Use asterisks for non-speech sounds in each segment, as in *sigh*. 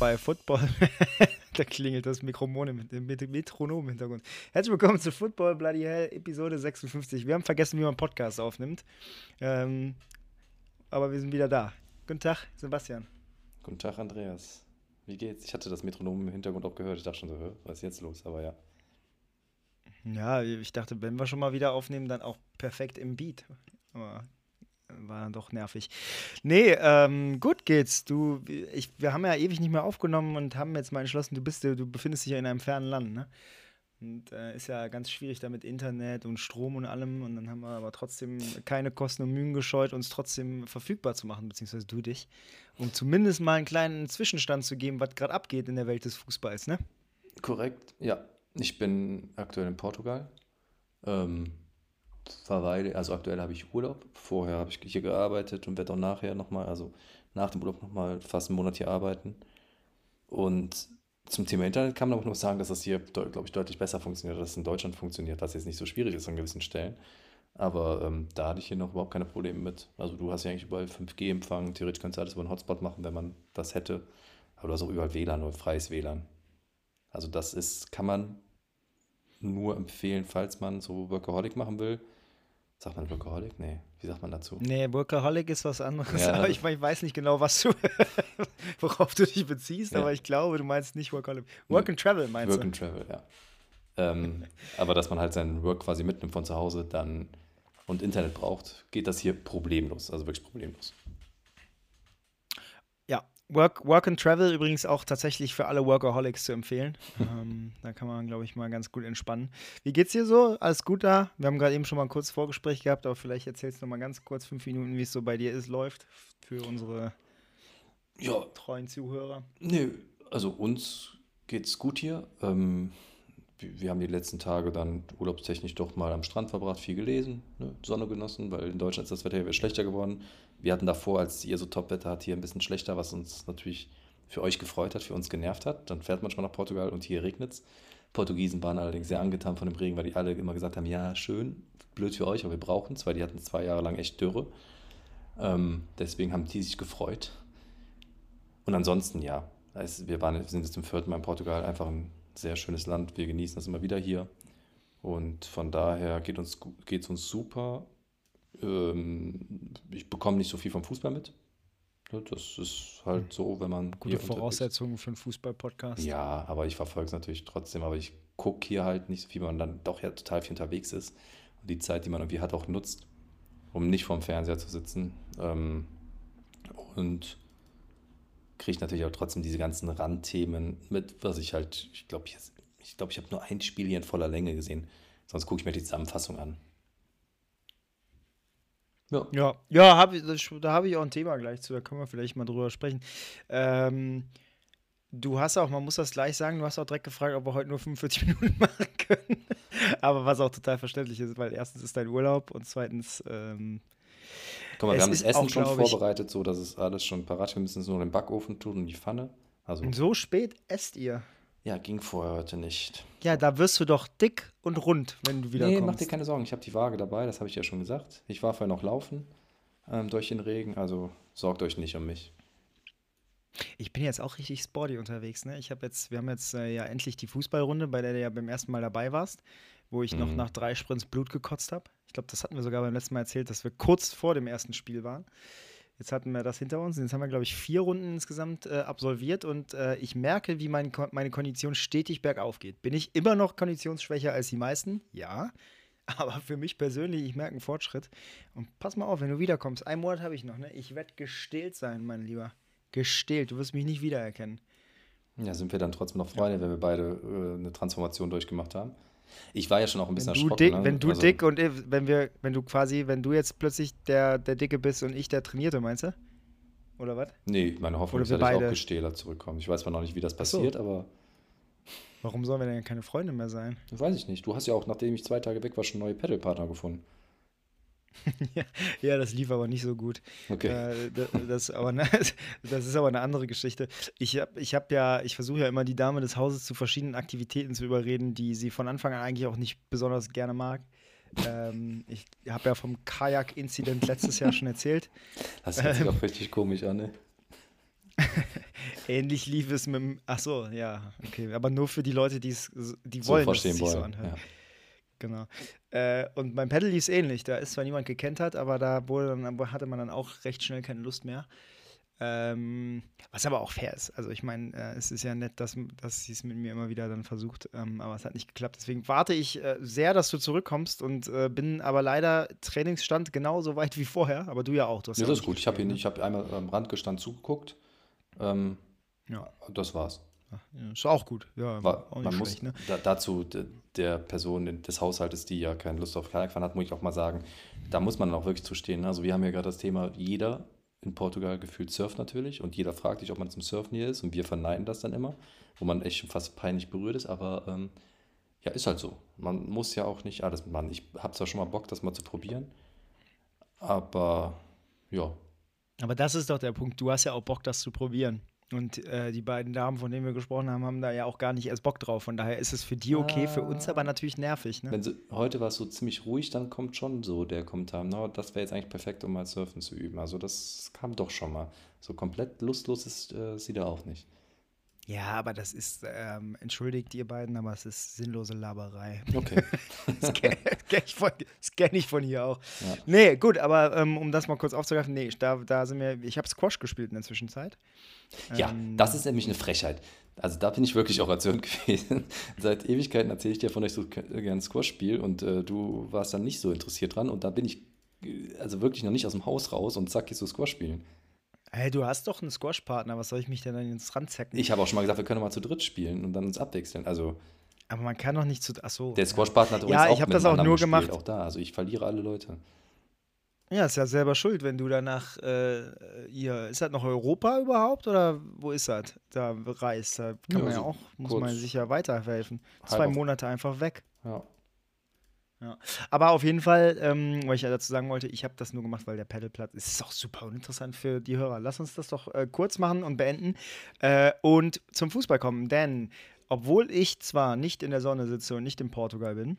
bei Football. *laughs* da klingelt das Mikromon im, Metronom im Hintergrund. Herzlich willkommen zu Football Bloody Hell, Episode 56. Wir haben vergessen, wie man Podcast aufnimmt. Ähm, aber wir sind wieder da. Guten Tag, Sebastian. Guten Tag, Andreas. Wie geht's? Ich hatte das Metronom im Hintergrund auch gehört. Ich dachte schon so, was ist jetzt los? Aber ja. Ja, ich dachte, wenn wir schon mal wieder aufnehmen, dann auch perfekt im Beat. Aber war dann doch nervig. Nee, ähm, gut geht's. Du, ich, wir haben ja ewig nicht mehr aufgenommen und haben jetzt mal entschlossen, du bist, du befindest dich ja in einem fernen Land, ne? Und äh, ist ja ganz schwierig da mit Internet und Strom und allem. Und dann haben wir aber trotzdem keine Kosten und Mühen gescheut, uns trotzdem verfügbar zu machen, beziehungsweise du dich, um zumindest mal einen kleinen Zwischenstand zu geben, was gerade abgeht in der Welt des Fußballs, ne? Korrekt, ja. Ich bin aktuell in Portugal. Ähm, verweile, also aktuell habe ich Urlaub. Vorher habe ich hier gearbeitet und werde auch nachher nochmal, also nach dem Urlaub nochmal fast einen Monat hier arbeiten. Und zum Thema Internet kann man auch nur sagen, dass das hier, glaube ich, deutlich besser funktioniert, als es in Deutschland funktioniert, was jetzt nicht so schwierig ist an gewissen Stellen. Aber ähm, da hatte ich hier noch überhaupt keine Probleme mit. Also du hast ja eigentlich überall 5G-Empfang, theoretisch könntest du alles über einen Hotspot machen, wenn man das hätte. Aber du hast auch überall WLAN oder freies WLAN. Also das ist, kann man nur empfehlen, falls man so Workaholic machen will. Sagt man Workaholic? Nee, wie sagt man dazu? Nee, Workaholic ist was anderes. Ja. Aber ich, ich, weiß nicht genau, was du, *laughs* worauf du dich beziehst, ja. aber ich glaube, du meinst nicht Workaholic. Work and Travel meinst Work du? Work and Travel, ja. Ähm, aber dass man halt seinen Work quasi mitnimmt von zu Hause dann und Internet braucht, geht das hier problemlos, also wirklich problemlos. Work, Work and Travel übrigens auch tatsächlich für alle Workaholics zu empfehlen. *laughs* ähm, da kann man, glaube ich, mal ganz gut entspannen. Wie geht's dir so? Alles gut da? Wir haben gerade eben schon mal ein kurzes Vorgespräch gehabt, aber vielleicht erzählst du noch mal ganz kurz, fünf Minuten, wie es so bei dir ist, läuft für unsere ja. treuen Zuhörer. Nö, also uns geht's gut hier. Ähm, wir haben die letzten Tage dann urlaubstechnisch doch mal am Strand verbracht, viel gelesen, ne? Sonne genossen, weil in Deutschland ist das Wetter ja schlechter geworden. Wir hatten davor, als ihr so Top-Wetter hat, hier ein bisschen schlechter, was uns natürlich für euch gefreut hat, für uns genervt hat. Dann fährt man schon nach Portugal und hier regnet es. Portugiesen waren allerdings sehr angetan von dem Regen, weil die alle immer gesagt haben, ja, schön, blöd für euch, aber wir brauchen es, weil die hatten zwei Jahre lang echt Dürre. Ähm, deswegen haben die sich gefreut. Und ansonsten, ja, also wir, waren, wir sind jetzt zum vierten Mal in Portugal, einfach ein sehr schönes Land. Wir genießen das immer wieder hier. Und von daher geht es uns, uns super. Ähm, ich bekomme nicht so viel vom Fußball mit. Das ist halt hm. so, wenn man. Gute Voraussetzungen für einen Fußball-Podcast. Ja, aber ich verfolge es natürlich trotzdem. Aber ich gucke hier halt nicht so viel, weil man dann doch ja total viel unterwegs ist. Und die Zeit, die man irgendwie hat, auch nutzt, um nicht vorm Fernseher zu sitzen. Ähm, und kriege ich natürlich auch trotzdem diese ganzen Randthemen mit, was ich halt, ich glaube, ich, ich, glaub, ich habe nur ein Spiel hier in voller Länge gesehen. Sonst gucke ich mir die Zusammenfassung an. Ja, ja, ja hab, da habe ich auch ein Thema gleich zu, da können wir vielleicht mal drüber sprechen. Ähm, du hast auch, man muss das gleich sagen, du hast auch direkt gefragt, ob wir heute nur 45 *laughs* Minuten machen können. Aber was auch total verständlich ist, weil erstens ist dein Urlaub und zweitens ähm, Guck mal, wir haben das Essen auch, schon vorbereitet, so dass es alles schon parat. Wir müssen es nur in den Backofen tun und die Pfanne. Also, und so spät esst ihr? Ja, ging vorher heute nicht. Ja, da wirst du doch dick und rund, wenn du wieder nee, mach dir keine Sorgen. Ich habe die Waage dabei, das habe ich ja schon gesagt. Ich war vorher noch laufen ähm, durch den Regen, also sorgt euch nicht um mich. Ich bin jetzt auch richtig sporty unterwegs. Ne? Ich habe jetzt, wir haben jetzt äh, ja endlich die Fußballrunde, bei der du ja beim ersten Mal dabei warst, wo ich mhm. noch nach drei Sprints Blut gekotzt habe. Ich glaube, das hatten wir sogar beim letzten Mal erzählt, dass wir kurz vor dem ersten Spiel waren. Jetzt hatten wir das hinter uns. Jetzt haben wir, glaube ich, vier Runden insgesamt äh, absolviert und äh, ich merke, wie mein, meine Kondition stetig bergauf geht. Bin ich immer noch konditionsschwächer als die meisten? Ja. *laughs* Aber für mich persönlich, ich merke einen Fortschritt. Und pass mal auf, wenn du wiederkommst. Einen Monat habe ich noch, ne? Ich werde gestählt sein, mein Lieber. Gestählt. Du wirst mich nicht wiedererkennen. Ja, sind wir dann trotzdem noch Freunde, ja. wenn wir beide äh, eine Transformation durchgemacht haben? Ich war ja schon auch ein bisschen wenn erschrocken. Dick, ne? Wenn du also, dick und wenn wir, wenn du quasi, wenn du jetzt plötzlich der, der Dicke bist und ich der Trainierte, meinst du? Oder was? Nee, meine Hoffnung ist, dass ich auch gestähler zurückkomme. Ich weiß zwar noch nicht, wie das passiert, so. aber. Warum sollen wir denn keine Freunde mehr sein? Weiß ich nicht. Du hast ja auch, nachdem ich zwei Tage weg war, schon neue Pedalpartner gefunden. *laughs* ja, das lief aber nicht so gut. Okay. Äh, das, aber ne, *laughs* das ist aber eine andere Geschichte. Ich habe ich hab ja, ich versuche ja immer die Dame des Hauses zu verschiedenen Aktivitäten zu überreden, die sie von Anfang an eigentlich auch nicht besonders gerne mag. Ähm, ich habe ja vom Kajak-Inzident letztes Jahr schon erzählt. *laughs* Das hört sich ähm, auch richtig komisch an, ne? Ähnlich lief es mit dem. Ach so, ja, okay. Aber nur für die Leute, die es, die So wollen, dass es sich so anhört. Ja. Genau. Äh, und beim Paddle lief es ähnlich. Da ist zwar niemand gekent hat, aber da wurde dann, hatte man dann auch recht schnell keine Lust mehr. Ähm, was aber auch fair ist. Also ich meine, äh, es ist ja nett, dass, dass sie es mit mir immer wieder dann versucht, ähm, aber es hat nicht geklappt. Deswegen warte ich äh, sehr, dass du zurückkommst und äh, bin aber leider Trainingsstand genauso weit wie vorher. Aber du ja auch. Du Ja, das ist gut. Ich habe ich hab einmal am Rand gestanden zugeguckt. Ähm, ne? Ja. das war's. Ja, ist auch gut. Ja, War, auch nicht man muss schlecht, ne? da, dazu de, der Person des Haushaltes, die ja keine Lust auf Kajakfahren hat, muss ich auch mal sagen, da muss man auch wirklich zustehen. ne? Also wir haben ja gerade das Thema, jeder in Portugal gefühlt surft natürlich und jeder fragt sich, ob man zum Surfen hier ist und wir verneinen das dann immer, wo man echt schon fast peinlich berührt ist, aber ähm, ja, ist halt so. Man muss ja auch nicht alles machen. Ich habe zwar schon mal Bock, das mal zu probieren, aber ja, Aber das ist doch der Punkt. Du hast ja auch Bock, das zu probieren. Und äh, die beiden Damen, von denen wir gesprochen haben, haben da ja auch gar nicht erst Bock drauf. Von daher ist es für die okay, für uns aber natürlich nervig. Ne? Wenn sie, heute war es so ziemlich ruhig, dann kommt schon so der Kommentar, na, das wäre jetzt eigentlich perfekt, um mal Surfen zu üben. Also das kam doch schon mal. So komplett lustlos ist äh, sie da auch nicht. Ja, aber das ist, ähm, entschuldigt ihr beiden, aber es ist sinnlose Laberei. Okay. *laughs* Das kenne kenn ich, kenn ich von hier auch. Ja. Nee, gut, aber ähm, um das mal kurz aufzugreifen, nee, da, da sind wir, ich habe Squash gespielt in der Zwischenzeit. Ja, Ähm, das ist nämlich eine Frechheit. Also da bin ich wirklich auch erzürnt *laughs* gewesen. Seit Ewigkeiten erzähle ich dir von, ich so gerne Squash spiele und äh, du warst dann nicht so interessiert dran und da bin ich äh, also wirklich noch nicht aus dem Haus raus und zack, gehst du Squash spielen. Hey, du hast doch einen Squash-Partner, was soll ich mich denn dann ins Rand zecken? Ich habe auch schon mal gesagt, wir können mal zu dritt spielen und dann uns abwechseln. Also aber man kann doch nicht zu. Achso. der Squash-Partner hat Ja, übrigens auch ich hab mit das auch nur gespielt, gemacht. Auch da, also ich verliere alle Leute. Ja, ist ja selber schuld, wenn du danach, äh, ihr, ist das noch Europa überhaupt oder wo ist das? Da reist, da kann Ja, man ja auch, muss man sich ja weiterhelfen. Zwei Monate einfach weg. Ja. Aber auf jeden Fall, ähm, weil ich ja dazu sagen wollte, ich habe das nur gemacht, weil der Paddleplatz es ist auch super uninteressant für die Hörer. Lass uns das doch äh, kurz machen und beenden äh, und zum Fußball kommen. Denn obwohl ich zwar nicht in der Sonne sitze und nicht in Portugal bin,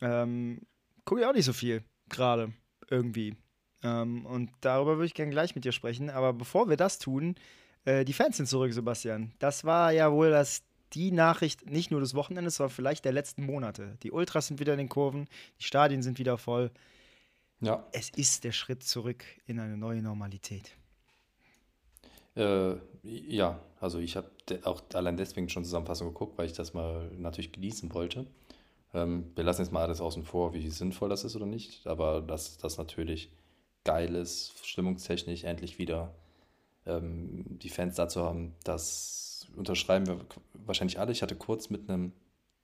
ähm, gucke ich auch nicht so viel gerade irgendwie. Ähm, und darüber würde ich gerne gleich mit dir sprechen. Aber bevor wir das tun, äh, die Fans sind zurück, Sebastian. Das war ja wohl das, die Nachricht nicht nur des Wochenendes, sondern vielleicht der letzten Monate. Die Ultras sind wieder in den Kurven, die Stadien sind wieder voll. Ja, Es ist der Schritt zurück in eine neue Normalität. äh, ja, also ich habe auch allein deswegen schon Zusammenfassung geguckt, weil ich das mal natürlich genießen wollte. Ähm, wir lassen jetzt mal alles außen vor, wie sinnvoll das ist oder nicht, aber dass das natürlich geil ist, stimmungstechnisch endlich wieder ähm, die Fans dazu haben, das unterschreiben wir wahrscheinlich alle. Ich hatte kurz mit einem,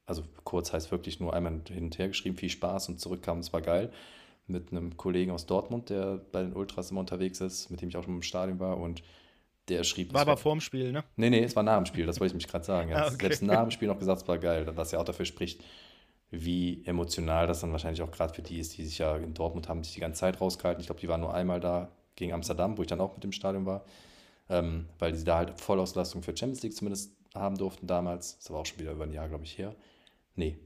also kurz heißt wirklich nur einmal hin und her geschrieben, viel Spaß und zurückkam, es war geil, mit einem Kollegen aus Dortmund, der bei den Ultras immer unterwegs ist, mit dem ich auch schon im Stadion war und der schrieb, War aber vorm Spiel, ne? Nee, nee, es war nach dem Spiel, das wollte ich mich gerade sagen. Er Ah, hat okay. Selbst nach dem Spiel noch gesagt, es war geil, was ja auch dafür spricht, wie emotional das dann wahrscheinlich auch gerade für die ist, die sich ja in Dortmund haben sich die ganze Zeit rausgehalten. Ich glaube, die waren nur einmal da gegen Amsterdam, wo ich dann auch mit dem Stadion war, ähm, weil die da halt Vollauslastung für Champions League zumindest haben durften damals. Das war auch schon wieder über ein Jahr, glaube ich, her. Nee,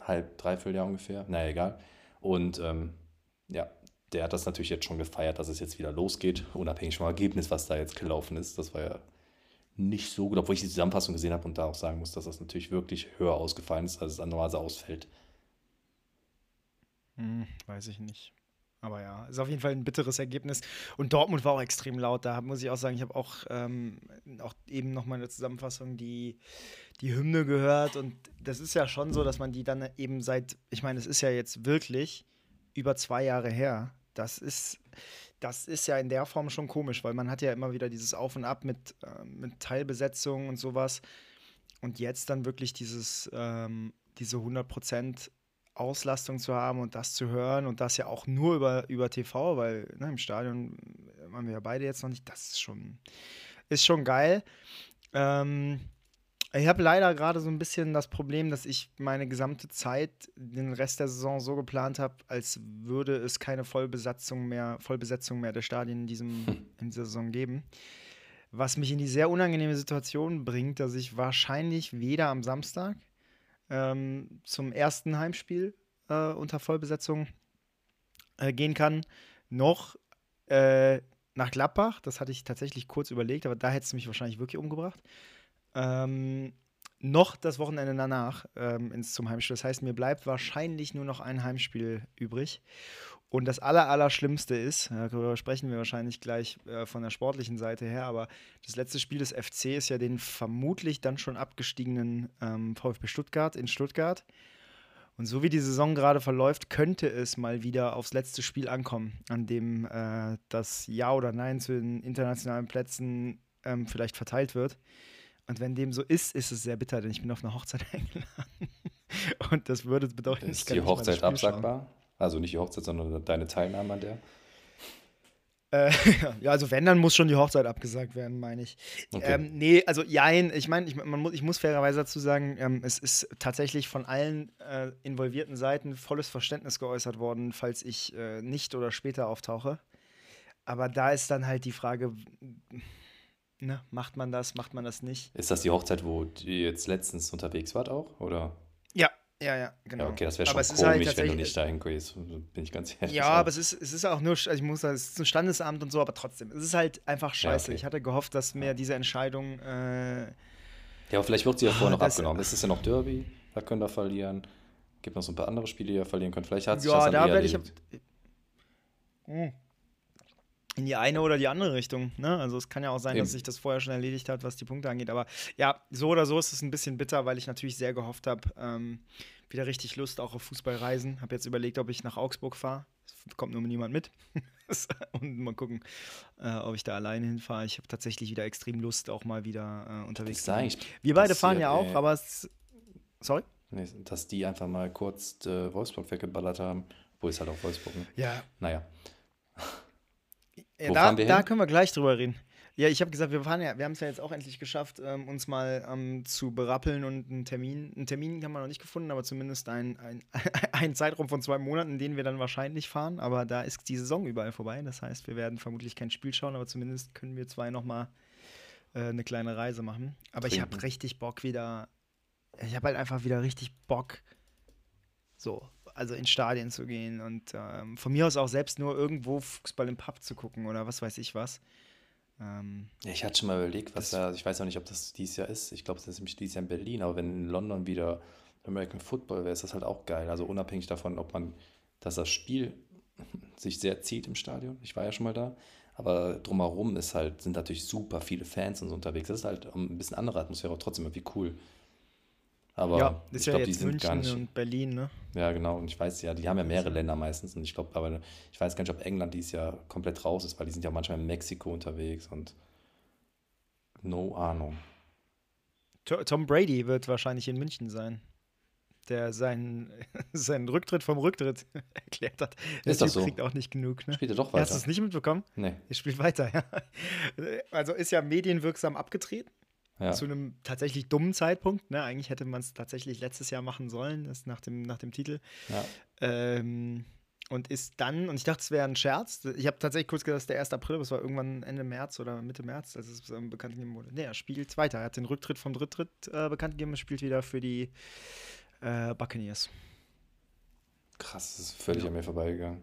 halb, dreiviertel Jahr ungefähr. Naja, egal. Und ähm, ja, der hat das natürlich jetzt schon gefeiert, dass es jetzt wieder losgeht, unabhängig vom Ergebnis, was da jetzt gelaufen ist. Das war ja nicht so gut, obwohl ich die Zusammenfassung gesehen habe und da auch sagen muss, dass das natürlich wirklich höher ausgefallen ist, als es normalerweise ausfällt. Hm, weiß ich nicht. Aber ja, ist auf jeden Fall ein bitteres Ergebnis. Und Dortmund war auch extrem laut. Da muss ich auch sagen, ich habe auch, ähm, auch eben noch mal in der Zusammenfassung die, die Hymne gehört. Und das ist ja schon so, dass man die dann eben seit, ich meine, es ist ja jetzt wirklich über zwei Jahre her. Das ist, das ist ja in der Form schon komisch, weil man hat ja immer wieder dieses Auf und Ab mit, äh, mit Teilbesetzung und sowas. Und jetzt dann wirklich dieses, ähm, diese 100% Auslastung zu haben und das zu hören und das ja auch nur über, über TV, weil ne, im Stadion waren wir ja beide jetzt noch nicht. Das ist schon, ist schon geil. Ähm, ich habe leider gerade so ein bisschen das Problem, dass ich meine gesamte Zeit, den Rest der Saison so geplant habe, als würde es keine Vollbesetzung mehr, Vollbesetzung mehr der Stadien in, diesem, in dieser Saison geben. Was mich in die sehr unangenehme Situation bringt, dass ich wahrscheinlich weder am Samstag ähm, zum ersten Heimspiel äh, unter Vollbesetzung äh, gehen kann, noch äh, nach Gladbach. Das hatte ich tatsächlich kurz überlegt, aber da hätte es mich wahrscheinlich wirklich umgebracht. Ähm, noch das Wochenende danach ähm, ins zum Heimspiel. Das heißt, mir bleibt wahrscheinlich nur noch ein Heimspiel übrig. Und das Allerallerschlimmste ist, darüber sprechen wir wahrscheinlich gleich äh, von der sportlichen Seite her, aber das letzte Spiel des FC ist ja den vermutlich dann schon abgestiegenen ähm, VfB Stuttgart in Stuttgart. Und so wie die Saison gerade verläuft, könnte es mal wieder aufs letzte Spiel ankommen, an dem äh, das Ja oder Nein zu den internationalen Plätzen ähm, vielleicht verteilt wird. Und wenn dem so ist, ist es sehr bitter, denn ich bin auf eine Hochzeit *laughs* eingeladen. Und das würde bedeuten, ist die Hochzeit absagbar? Also nicht die Hochzeit, sondern deine Teilnahme an der? Äh, *laughs* ja, also wenn, dann muss schon die Hochzeit abgesagt werden, meine ich. Okay. Ähm, nee, also jein, ich meine, ich, muss, ich muss fairerweise dazu sagen, ähm, es ist tatsächlich von allen äh, involvierten Seiten volles Verständnis geäußert worden, falls ich äh, nicht oder später auftauche. Aber da ist dann halt die Frage, ne, macht man das, macht man das nicht? Ist das die Hochzeit, wo ihr jetzt letztens unterwegs wart auch, oder? Ja, ja, ja, genau. Ja, okay, das wäre schon komisch, halt wenn du nicht dahin gehst, bin ich ganz ehrlich. Ja, aber es ist, es ist auch nur, also ich muss sagen, es ist ein Standesamt und so, aber trotzdem, es ist halt einfach scheiße. Ja, okay. Ich hatte gehofft, dass mir diese Entscheidung. Äh, ja, aber vielleicht wird sie ja vorher noch das, abgenommen. Es ist ja noch Derby, da könnt ihr verlieren. Gibt noch so ein paar andere Spiele, die ihr verlieren könnt. Vielleicht hat sich ja, das dann da werde ich. Mh in die eine oder die andere Richtung. Ne? Also es kann ja auch sein, Eben. dass sich das vorher schon erledigt hat, was die Punkte angeht. Aber ja, so oder so ist es ein bisschen bitter, weil ich natürlich sehr gehofft habe, ähm, wieder richtig Lust auch auf Fußballreisen. Habe jetzt überlegt, ob ich nach Augsburg fahre. Es kommt nur niemand mit. *laughs* Und mal gucken, äh, ob ich da alleine hinfahre. Ich habe tatsächlich wieder extrem Lust, auch mal wieder äh, unterwegs zu sein. Wir beide fahren ja auch, äh, aber es. Sorry? Nee, dass die einfach mal kurz äh, Wolfsburg weggeballert haben. Wo ist halt auch Wolfsburg, ne? Ja. Naja. Ja, da, da können wir gleich drüber reden. Ja, ich habe gesagt, wir fahren ja, wir haben es ja jetzt auch endlich geschafft, ähm, uns mal ähm, zu berappeln und einen Termin. Einen Termin haben wir noch nicht gefunden, aber zumindest ein, *laughs* ein, Zeitraum von zwei Monaten, den wir dann wahrscheinlich fahren. Aber da ist die Saison überall vorbei. Das heißt, wir werden vermutlich kein Spiel schauen, aber zumindest können wir zwei nochmal äh, eine kleine Reise machen. Aber Trinken. ich habe richtig Bock wieder. Ich habe halt einfach wieder richtig Bock, so also in Stadien zu gehen und ähm, von mir aus auch selbst nur irgendwo Fußball im Pub zu gucken oder was weiß ich was. Ähm, ja, ich hatte schon mal überlegt, was da, ich weiß auch nicht, ob das dieses Jahr ist. Ich glaube, das ist nämlich dieses Jahr in Berlin, aber wenn in London wieder American Football wäre, ist das halt auch geil. Also unabhängig davon, ob man, dass das Spiel *laughs* sich sehr zieht im Stadion. Ich war ja schon mal da. Aber drumherum ist halt, sind natürlich super viele Fans und so unterwegs. Das ist halt ein bisschen andere Atmosphäre, aber trotzdem irgendwie cool. Aber ja, ist ja glaub, jetzt München nicht, und Berlin, ne? Ja, genau. Und ich weiß ja, die haben ja mehrere Länder meistens. Und ich glaube, aber ich weiß gar nicht, ob England dieses Jahr komplett raus ist, weil die sind ja manchmal in Mexiko unterwegs und no Ahnung. Tom Brady wird wahrscheinlich in München sein, der seinen, *laughs* seinen Rücktritt vom Rücktritt *laughs* erklärt hat. Der ist das so? kriegt auch nicht genug. Ne? Spielt er doch weiter. Hast du es nicht mitbekommen? Nee. Er spielt weiter, *laughs* ja. Also ist ja medienwirksam abgetreten. Ja. Zu einem tatsächlich dummen Zeitpunkt. Ne? Eigentlich hätte man es tatsächlich letztes Jahr machen sollen, das nach dem, nach dem Titel. Ja. Ähm, und ist dann, und ich dachte, es wäre ein Scherz. Ich habe tatsächlich kurz gedacht, es ist der 1. April, aber es war irgendwann Ende März oder Mitte März, als es ähm, bekannt gegeben wurde. Nee, er spielt weiter. Er hat den Rücktritt vom Dritttritt äh, bekannt gegeben und spielt wieder für die äh, Buccaneers. Krass, das ist völlig ja. an mir vorbeigegangen.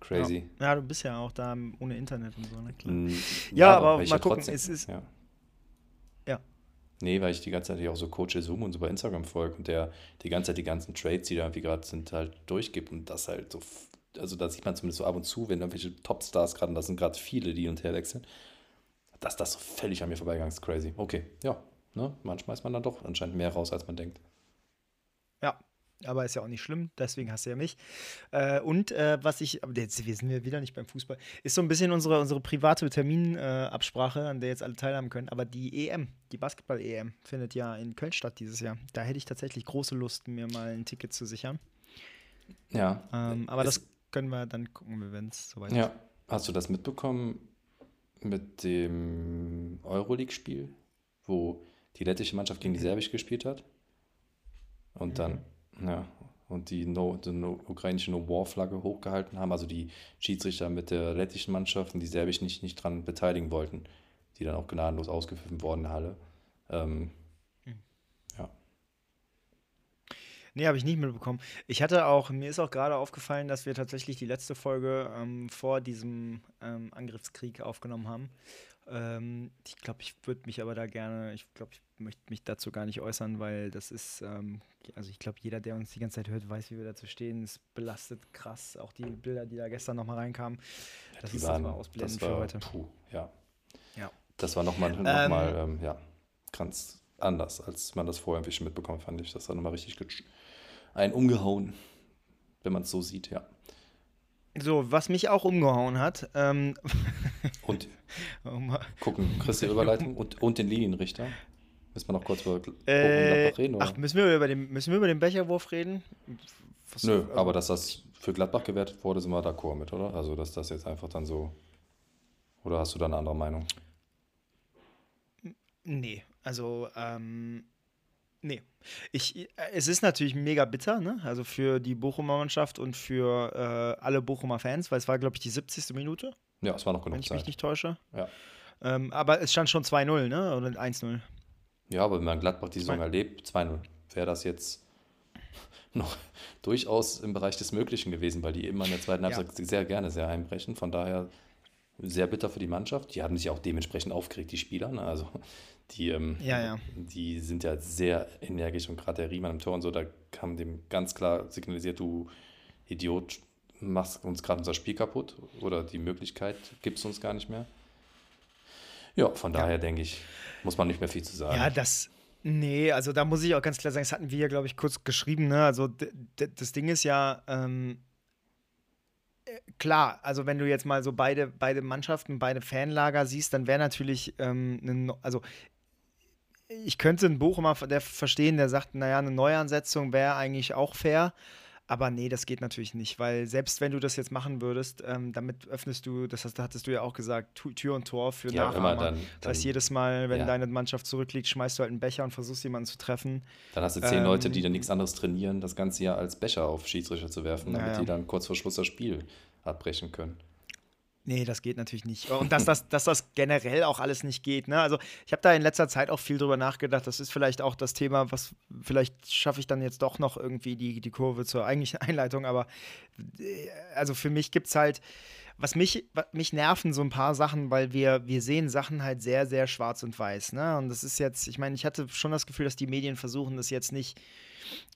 Crazy. Ja. ja. du bist ja auch da ohne Internet und so, ne? Klar. Ja, ja, aber, aber mal gucken, trotzdem, es ist. Ja. Nee, weil ich die ganze Zeit auch so Coach Zoom und so bei Instagram folge und der die ganze Zeit die ganzen Trades, die da irgendwie gerade sind, halt durchgibt und das halt so, also da sieht man zumindest so ab und zu, wenn irgendwelche Topstars gerade, das sind gerade viele, die und her wechseln, dass das so völlig an mir vorbeigegangen ist, crazy. Okay, ja, ne? manchmal ist man dann doch anscheinend mehr raus, als man denkt. Ja, aber ist ja auch nicht schlimm, deswegen hast du ja mich. Äh, und äh, was ich, aber jetzt wir sind wir wieder nicht beim Fußball, ist so ein bisschen unsere, unsere private Terminabsprache, an der jetzt alle teilhaben können. Aber die EM, die Basketball-EM, findet ja in Köln statt dieses Jahr. Da hätte ich tatsächlich große Lust, mir mal ein Ticket zu sichern. Ja. Ähm, aber das können wir dann gucken, wenn es soweit ja. ist. Ja. Hast du das mitbekommen mit dem Euroleague-Spiel, wo die lettische Mannschaft gegen die serbische gespielt hat? Und mhm. dann ja, und die, no, die no, ukrainische No-War-Flagge hochgehalten haben, also die Schiedsrichter mit der lettischen Mannschaft und die serbisch nicht, nicht dran beteiligen wollten, die dann auch gnadenlos ausgepfiffen wurden in Halle. Ähm, hm. Ja. Nee, habe ich nicht mitbekommen. Ich hatte auch, mir ist auch gerade aufgefallen, dass wir tatsächlich die letzte Folge ähm, vor diesem ähm, Angriffskrieg aufgenommen haben. Ähm, ich glaube, ich würde mich aber da gerne, ich glaube, ich möchte mich dazu gar nicht äußern, weil das ist, ähm, also ich glaube, jeder, der uns die ganze Zeit hört, weiß, wie wir dazu stehen. Es belastet krass. Auch die Bilder, die da gestern nochmal reinkamen. Das die ist waren, das mal ausblenden das war, für heute. Puh, ja. ja. Das war nochmal, noch ähm, mal, ähm, ja, ganz anders, als man das vorher ein bisschen mitbekommen, fand ich. Das war nochmal richtig ein umgehauen, wenn man es so sieht, ja. So, was mich auch umgehauen hat. Ähm, *laughs* und gucken, kriegst du *laughs* die Überleitung und, und den Linienrichter. Müssen wir noch kurz über äh, Gladbach reden? Oder? Ach, müssen wir, über den, müssen wir über den Becherwurf reden? Was, Nö, also, aber dass das für Gladbach gewertet wurde, sind wir d'accord mit, oder? Also, dass das jetzt einfach dann so. Oder hast du da eine andere Meinung? Nee, also, ähm, nee. Ich, äh, es ist natürlich mega bitter, ne? Also für die Bochumer Mannschaft und für äh, alle Bochumer Fans, weil es war, glaube ich, die 70. Minute. Ja, es war noch genug Wenn ich Zeit. mich nicht täusche. Ja. Ähm, aber es stand schon 2-0, ne? Oder 1-0. Ja, aber wenn man Gladbach die Saison erlebt, 2-0, wäre das jetzt *laughs* noch durchaus im Bereich des Möglichen gewesen, weil die immer in der zweiten Halbzeit ja. sehr gerne sehr einbrechen. Von daher sehr bitter für die Mannschaft. Die haben sich auch dementsprechend aufgeregt, die Spieler. Ne? Also die, ähm, ja, ja. die sind ja sehr energisch und gerade der Riemann im Tor und so, da kam dem ganz klar signalisiert, du Idiot, machst uns gerade unser Spiel kaputt oder die Möglichkeit gibst uns gar nicht mehr. Ja, von daher ja. denke ich, muss man nicht mehr viel zu sagen. Ja, das, Nee, also da muss ich auch ganz klar sagen, das hatten wir ja, glaube ich, kurz geschrieben. Ne? Also das Ding ist ja, ähm, äh, klar, also wenn du jetzt mal so beide, beide Mannschaften, beide Fanlager siehst, dann wäre natürlich, ähm, ne, also ich könnte einen Bochumer der verstehen, der sagt, naja, eine Neuansetzung wäre eigentlich auch fair. Aber nee, das geht natürlich nicht, weil selbst wenn du das jetzt machen würdest, ähm, damit öffnest du, das hast, hattest du ja auch gesagt, Tür und Tor für ja, Nachahmer. Dann, das heißt, jedes Mal, wenn ja. deine Mannschaft zurückliegt, schmeißt du halt einen Becher und versuchst jemanden zu treffen. Dann hast du zehn ähm, Leute, die dann nichts anderes trainieren, das ganze Jahr als Becher auf Schiedsrichter zu werfen, damit ja, die dann kurz vor Schluss das Spiel abbrechen können. Nee, das geht natürlich nicht. *laughs* Und dass das, dass das generell auch alles nicht geht. Ne? Also ich habe da in letzter Zeit auch viel drüber nachgedacht. Das ist vielleicht auch das Thema, was vielleicht schaffe ich dann jetzt doch noch irgendwie die, die Kurve zur eigentlichen *laughs* Einleitung. Aber äh, also für mich gibt es halt, was mich, mich nerven so ein paar Sachen, weil wir, wir sehen Sachen halt sehr, sehr schwarz und weiß. Ne? Und das ist jetzt, ich meine, ich hatte schon das Gefühl, dass die Medien versuchen, das jetzt nicht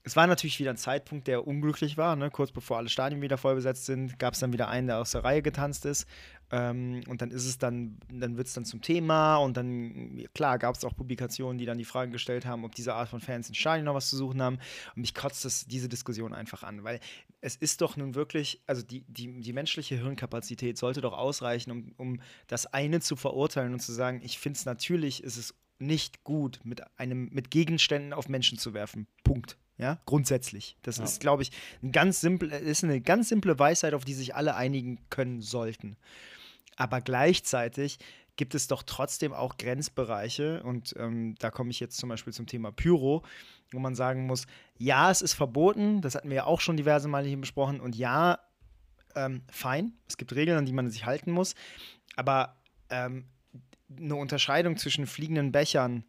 es war natürlich wieder ein Zeitpunkt, der unglücklich war. Ne? Kurz bevor alle Stadien wieder voll besetzt sind, gab es dann wieder einen, der aus der Reihe getanzt ist. Ähm, und dann ist es dann, dann wird es dann zum Thema und dann, klar, gab es auch Publikationen, die dann die Frage gestellt haben, ob diese Art von Fans in Stadien noch was zu suchen haben. Und mich kotzt das, diese Diskussion einfach an, weil es ist doch nun wirklich, also die, die, die menschliche Hirnkapazität sollte doch ausreichen, um, um das eine zu verurteilen und zu sagen, ich finde es natürlich, ist es nicht gut, mit einem, mit Gegenständen auf Menschen zu werfen. Punkt. Ja, grundsätzlich. Das ja. ist, glaube ich, ein ganz simple, ist eine ganz simple Weisheit, auf die sich alle einigen können sollten. Aber gleichzeitig gibt es doch trotzdem auch Grenzbereiche, und ähm, da komme ich jetzt zum Beispiel zum Thema Pyro, wo man sagen muss, ja, es ist verboten, das hatten wir ja auch schon diverse Male hier besprochen, und ja, ähm, fein, es gibt Regeln, an die man sich halten muss, aber ähm, eine Unterscheidung zwischen fliegenden Bechern,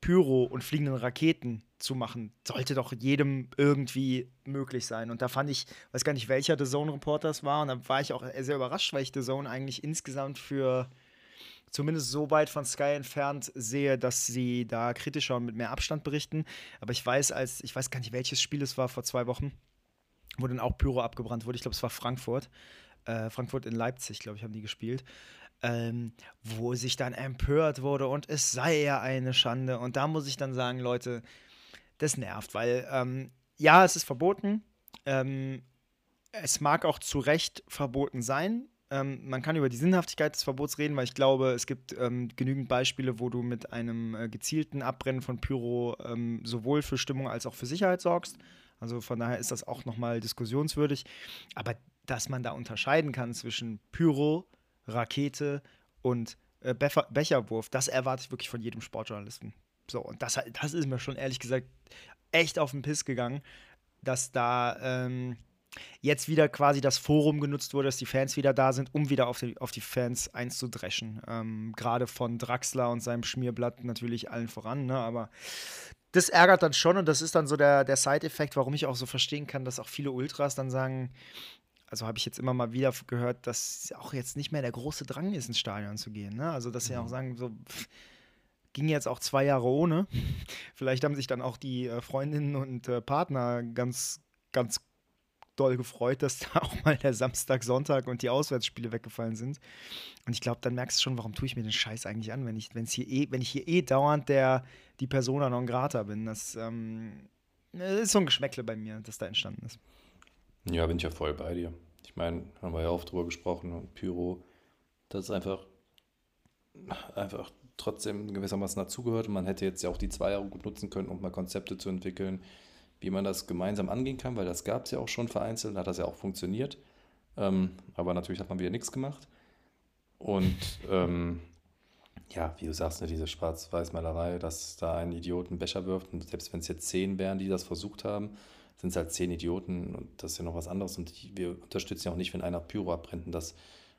Pyro und fliegenden Raketen zu machen, sollte doch jedem irgendwie möglich sein. Und da fand ich, weiß gar nicht, welcher The Zone Reporter es war, und da war ich auch sehr überrascht, weil ich The Zone eigentlich insgesamt für zumindest so weit von Sky entfernt sehe, dass sie da kritischer und mit mehr Abstand berichten. Aber ich weiß, als ich weiß gar nicht, welches Spiel es war vor zwei Wochen, wo dann auch Pyro abgebrannt wurde. Ich glaube, es war Frankfurt. Äh, Frankfurt in Leipzig, glaube ich, haben die gespielt ähm, wo sich dann empört wurde und es sei ja eine Schande. Und da muss ich dann sagen, Leute, das nervt, weil ähm, ja, es ist verboten. Ähm, es mag auch zu Recht verboten sein. Ähm, man kann über die Sinnhaftigkeit des Verbots reden, weil ich glaube, es gibt ähm, genügend Beispiele, wo du mit einem äh, gezielten Abbrennen von Pyro ähm, sowohl für Stimmung als auch für Sicherheit sorgst. Also von daher ist das auch nochmal diskussionswürdig. Aber dass man da unterscheiden kann zwischen Pyro, Rakete und äh, Becherwurf, das erwarte ich wirklich von jedem Sportjournalisten. So, und das, das ist mir schon ehrlich gesagt echt auf den Piss gegangen, dass da ähm, jetzt wieder quasi das Forum genutzt wurde, dass die Fans wieder da sind, um wieder auf die, auf die Fans einzudreschen. Ähm, Gerade von Draxler und seinem Schmierblatt natürlich allen voran, ne? aber das ärgert dann schon und das ist dann so der, der Side-Effekt, warum ich auch so verstehen kann, dass auch viele Ultras dann sagen, also habe ich jetzt immer mal wieder gehört, dass auch jetzt nicht mehr der große Drang ist, ins Stadion zu gehen. Ne? Also, dass sie auch mhm. sagen, so pff, ging jetzt auch zwei Jahre ohne. *laughs* Vielleicht haben sich dann auch die äh, Freundinnen und äh, Partner ganz, ganz doll gefreut, dass da auch mal der Samstag, Sonntag und die Auswärtsspiele weggefallen sind. Und ich glaube, dann merkst du schon, warum tue ich mir den Scheiß eigentlich an, wenn ich, wenn's hier eh, wenn ich hier eh dauernd der, die Persona non grata bin. Das ähm, ist so ein Geschmäckle bei mir, das da entstanden ist. Ja, bin ich ja voll bei dir. Ich meine, haben wir ja oft drüber gesprochen und Pyro, das ist einfach, einfach trotzdem gewissermaßen dazugehört. Man hätte jetzt ja auch die zwei Jahre gut nutzen können, um mal Konzepte zu entwickeln, wie man das gemeinsam angehen kann, weil das gab es ja auch schon vereinzelt, hat das ja auch funktioniert. Ähm, aber natürlich hat man wieder nichts gemacht. Und ähm, ja, wie du sagst, ne, diese Schwarz-Weiß-Malerei, dass da ein Idiot einen Becher wirft und selbst wenn es jetzt zehn wären, die das versucht haben, sind es halt zehn Idioten und das ist ja noch was anderes. Und wir unterstützen ja auch nicht, wenn einer Pyro abbrennt und das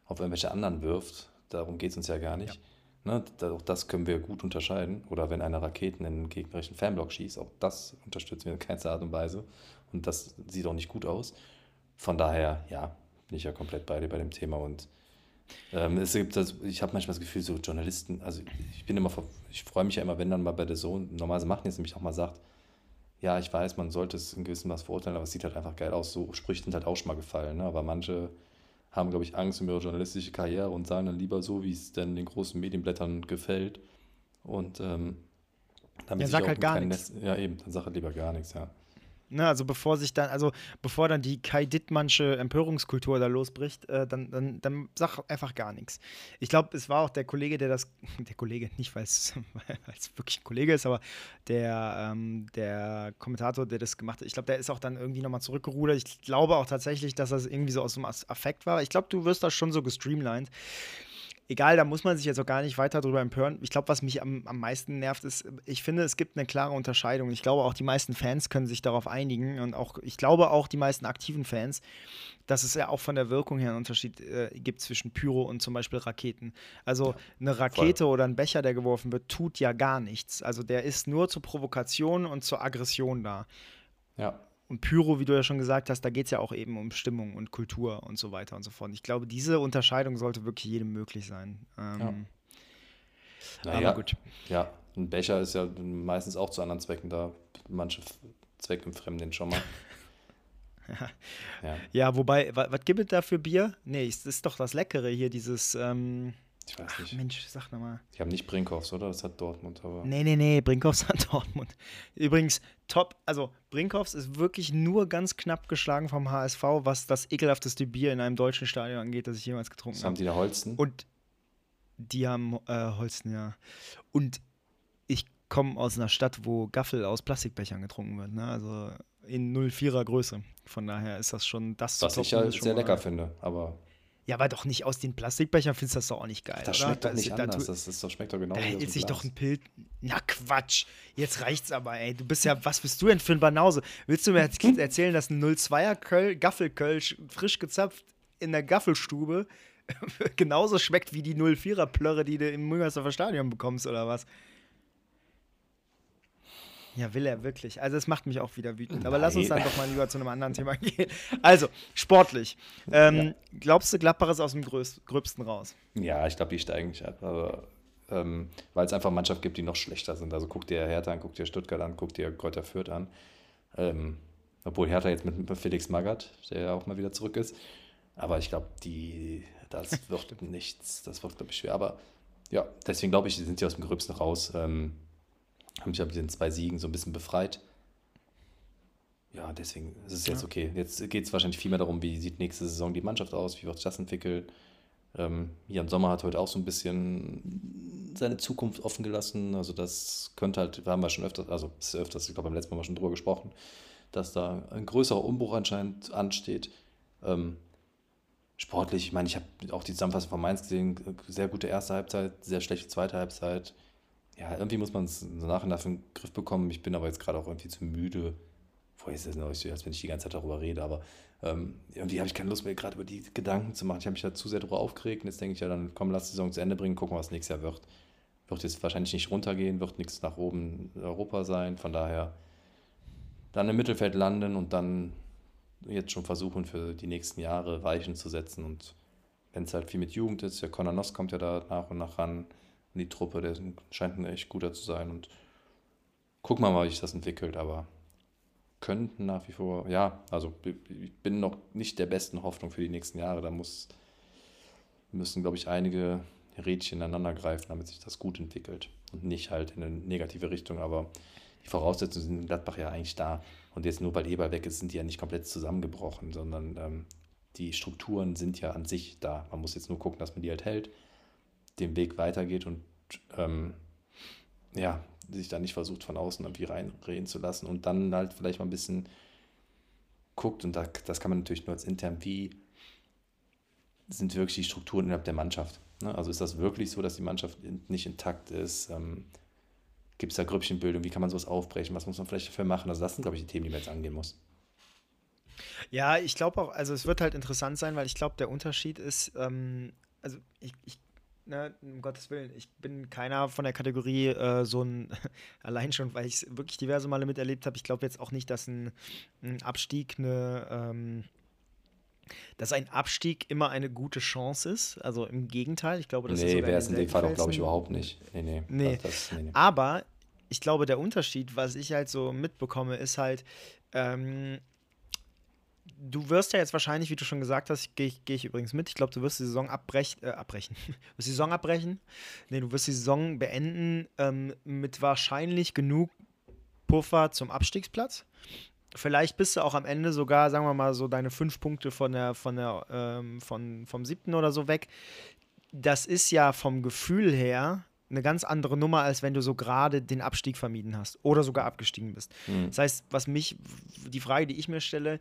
auf irgendwelche anderen wirft. Darum geht es uns ja gar nicht. Ja. Ne, auch das können wir gut unterscheiden. Oder wenn einer Raketen in den gegnerischen Fanblock schießt, auch das unterstützen wir in keinster Art und Weise. Und das sieht auch nicht gut aus. Von daher, ja, bin ich ja komplett bei dir bei dem Thema. Und ähm, es gibt das, ich habe manchmal das Gefühl, so Journalisten, also ich bin immer, ich freue mich ja immer, wenn dann mal bei der Sohn, normalerweise machen jetzt nämlich auch mal sagt, ja, ich weiß, man sollte es in gewissem Maß verurteilen, aber es sieht halt einfach geil aus. So Sprüche sind halt auch schon mal gefallen. Ne? Aber manche haben, glaube ich, Angst um ihre journalistische Karriere und sagen dann lieber so, wie es denn den großen Medienblättern gefällt. Und ähm, damit ja, sag halt gar nichts. Ja, eben, dann sag halt lieber gar nichts, ja. Ne, also bevor sich dann, also bevor dann die Kai Dittmannsche Empörungskultur da losbricht, äh, dann, dann, dann sag einfach gar nichts. Ich glaube, es war auch der Kollege, der das, *laughs* der Kollege, nicht *laughs* weil es wirklich ein Kollege ist, aber der, ähm, der Kommentator, der das gemacht hat, ich glaube, der ist auch dann irgendwie nochmal zurückgerudert. Ich glaube auch tatsächlich, dass das irgendwie so aus dem Affekt war. Ich glaube, du wirst da schon so gestreamlined egal, da muss man sich jetzt auch gar nicht weiter drüber empören. Ich glaube, was mich am, am meisten nervt, ist, ich finde, es gibt eine klare Unterscheidung. Ich glaube, auch die meisten Fans können sich darauf einigen und auch, ich glaube auch die meisten aktiven Fans, dass es ja auch von der Wirkung her einen Unterschied äh, gibt zwischen Pyro und zum Beispiel Raketen. Also ja, eine Rakete voll. oder ein Becher, der geworfen wird, tut ja gar nichts. Also der ist nur zur Provokation und zur Aggression da. Ja. Und Pyro, wie du ja schon gesagt hast, da geht es ja auch eben um Stimmung und Kultur und so weiter und so fort. Ich glaube, diese Unterscheidung sollte wirklich jedem möglich sein. Ähm, ja. Naja, aber gut. Ja, ein Becher ist ja meistens auch zu anderen Zwecken da. Manche Zwecken fremden schon mal. *laughs* ja. ja. wobei, was gibt es da für Bier? Nee, es ist doch das Leckere hier, dieses. Ähm, ich weiß nicht. Ach, Mensch, sag nochmal. Die haben nicht Brinkhoffs, oder? Das hat Dortmund, aber. Nee, nee, nee, Brinkhoffs hat *laughs* Dortmund. Übrigens, top, also Brinkhoffs ist wirklich nur ganz knapp geschlagen vom HSV, was das ekelhafteste Bier in einem deutschen Stadion angeht, das ich jemals getrunken habe. Haben die da Holsten? Und die haben äh, Holsten, ja. Und ich komme aus einer Stadt, wo Gaffel aus Plastikbechern getrunken wird, ne? Also in 04er Größe. Von daher ist das schon das Was ich ja sehr lecker finde, aber. Ja, aber doch nicht aus den Plastikbechern findest du das doch auch nicht geil. Das oder? schmeckt doch nicht da, anders. Das, das, schmeckt doch genau Da hält sich doch ein Pilz. Na Quatsch. Jetzt reicht's aber, ey. Du bist ja, was bist du denn für ein Banause? Willst du mir erzählen, dass ein 02er Köl, Gaffelkölsch frisch gezapft in der Gaffelstube *laughs* genauso schmeckt wie die 04er Plörre, die du im Müngersdorfer Stadion bekommst, oder was? Ja, will er wirklich. Also es macht mich auch wieder wütend. Aber Nein. lass uns dann doch mal lieber zu einem anderen Thema *laughs* gehen. Also, sportlich. Ähm, ja. Glaubst du, Gladbach ist aus dem Gröbsten raus? Ja, ich glaube, die steigen nicht ab. Aber ähm, weil es einfach Mannschaften gibt, die noch schlechter sind. Also guck dir Hertha an, guck dir Stuttgart an, guck dir Kräuter Fürth an. Ähm, obwohl Hertha jetzt mit Felix Magath, der ja auch mal wieder zurück ist. Aber ich glaube, die, das *laughs* wird nichts. Das wird, glaube ich, schwer. Aber ja, deswegen glaube ich, die sind sie aus dem Gröbsten raus. Ähm, haben mich mit den zwei Siegen so ein bisschen befreit. Ja, deswegen ist es jetzt ja. okay. Jetzt geht es wahrscheinlich viel mehr darum, wie sieht nächste Saison die Mannschaft aus, wie wird sich das entwickeln. Ähm, hier im Sommer hat heute auch so ein bisschen seine Zukunft offen gelassen. Also das könnte halt, da haben wir schon öfters, also ist öfters, ich glaube beim letzten Mal schon drüber gesprochen, dass da ein größerer Umbruch anscheinend ansteht. Ähm, sportlich, ich meine, ich habe auch die Zusammenfassung von Mainz gesehen, sehr gute erste Halbzeit, sehr schlechte zweite Halbzeit ja, irgendwie muss man es so nach und nach in den Griff bekommen. Ich bin aber jetzt gerade auch irgendwie zu müde. Vorher ist es noch so, als wenn ich die ganze Zeit darüber rede, aber ähm, irgendwie habe ich keine Lust mehr, gerade über die Gedanken zu machen. Ich habe mich da zu sehr darüber aufgeregt und jetzt denke ich ja dann, komm, lass die Saison zu Ende bringen, gucken, was nächstes Jahr wird. wird jetzt wahrscheinlich nicht runtergehen, wird nichts nach oben Europa sein. Von daher dann im Mittelfeld landen und dann jetzt schon versuchen, für die nächsten Jahre Weichen zu setzen. Und wenn es halt viel mit Jugend ist, der Conor Noss kommt ja da nach und nach ran in die Truppe, der scheint ein echt guter zu sein. Und gucken wir mal, wie sich das entwickelt. Aber könnten nach wie vor, ja, also ich bin noch nicht der besten Hoffnung für die nächsten Jahre. Da muss, müssen, glaube ich, einige Rädchen ineinander greifen, damit sich das gut entwickelt und nicht halt in eine negative Richtung. Aber die Voraussetzungen sind in Gladbach ja eigentlich da. Und jetzt nur weil Eber weg ist, sind die ja nicht komplett zusammengebrochen, sondern ähm, die Strukturen sind ja an sich da. Man muss jetzt nur gucken, dass man die halt hält, den Weg weitergeht und ähm, ja, sich da nicht versucht, von außen irgendwie reinreden zu lassen und dann halt vielleicht mal ein bisschen guckt, und da, das kann man natürlich nur als intern, wie sind wirklich die Strukturen innerhalb der Mannschaft. Ne? Also ist das wirklich so, dass die Mannschaft nicht intakt ist? Ähm, Gibt es da Grüppchenbildung? Wie kann man sowas aufbrechen? Was muss man vielleicht dafür machen? Also das sind, glaube ich, die Themen, die man jetzt angehen muss. Ja, ich glaube auch, also es wird halt interessant sein, weil ich glaube, der Unterschied ist, ähm, also ich, ich ne, um Gottes Willen, ich bin keiner von der Kategorie äh, so ein, *laughs* allein schon, weil ich es wirklich diverse Male miterlebt habe, ich glaube jetzt auch nicht, dass ein, ein Abstieg eine, ähm, dass ein Abstieg immer eine gute Chance ist. Also im Gegenteil, ich glaube, das nee, ist wäre es in dem Fall auch, glaube ich, überhaupt nicht. Nee, nee. nee. Das, nee, nee. Aber ich glaube, der Unterschied, was ich halt so mitbekomme, ist halt, ähm, du wirst ja jetzt wahrscheinlich, wie du schon gesagt hast, gehe geh ich übrigens mit. Ich glaube, du wirst die Saison abbrechen, äh, abbrechen. *laughs* du wirst die Saison abbrechen. Nee, du wirst die Saison beenden ähm, mit wahrscheinlich genug Puffer zum Abstiegsplatz. Vielleicht bist du auch am Ende sogar, sagen wir mal, so deine fünf Punkte von der, von der, ähm, von, vom siebten oder so weg. Das ist ja vom Gefühl her eine ganz andere Nummer, als wenn du so gerade den Abstieg vermieden hast oder sogar abgestiegen bist. Mhm. Das heißt, was mich, die Frage, die ich mir stelle,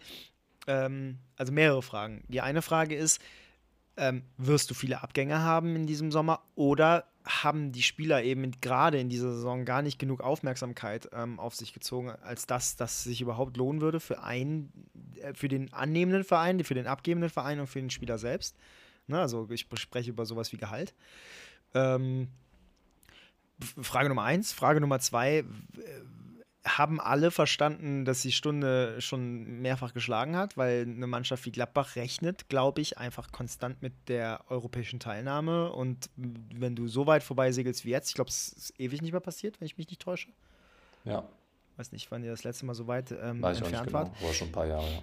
ähm, also mehrere Fragen. Die eine Frage ist, ähm, wirst du viele Abgänge haben in diesem Sommer oder haben die Spieler eben gerade in dieser Saison gar nicht genug Aufmerksamkeit ähm, auf sich gezogen, als dass das sich überhaupt lohnen würde für einen, äh, für den annehmenden Verein, für den abgebenden Verein und für den Spieler selbst. Ne, also ich spreche über sowas wie Gehalt. Ähm, Frage Nummer eins. Frage Nummer zwei haben alle verstanden, dass die Stunde schon mehrfach geschlagen hat, weil eine Mannschaft wie Gladbach rechnet, glaube ich, einfach konstant mit der europäischen Teilnahme. Und wenn du so weit vorbei segelst wie jetzt, ich glaube, es ist ewig nicht mehr passiert, wenn ich mich nicht täusche. Ja. Weiß nicht, wann ihr das letzte Mal so weit ähm, Weiß entfernt genau. wart. War schon ein paar Jahre, ja.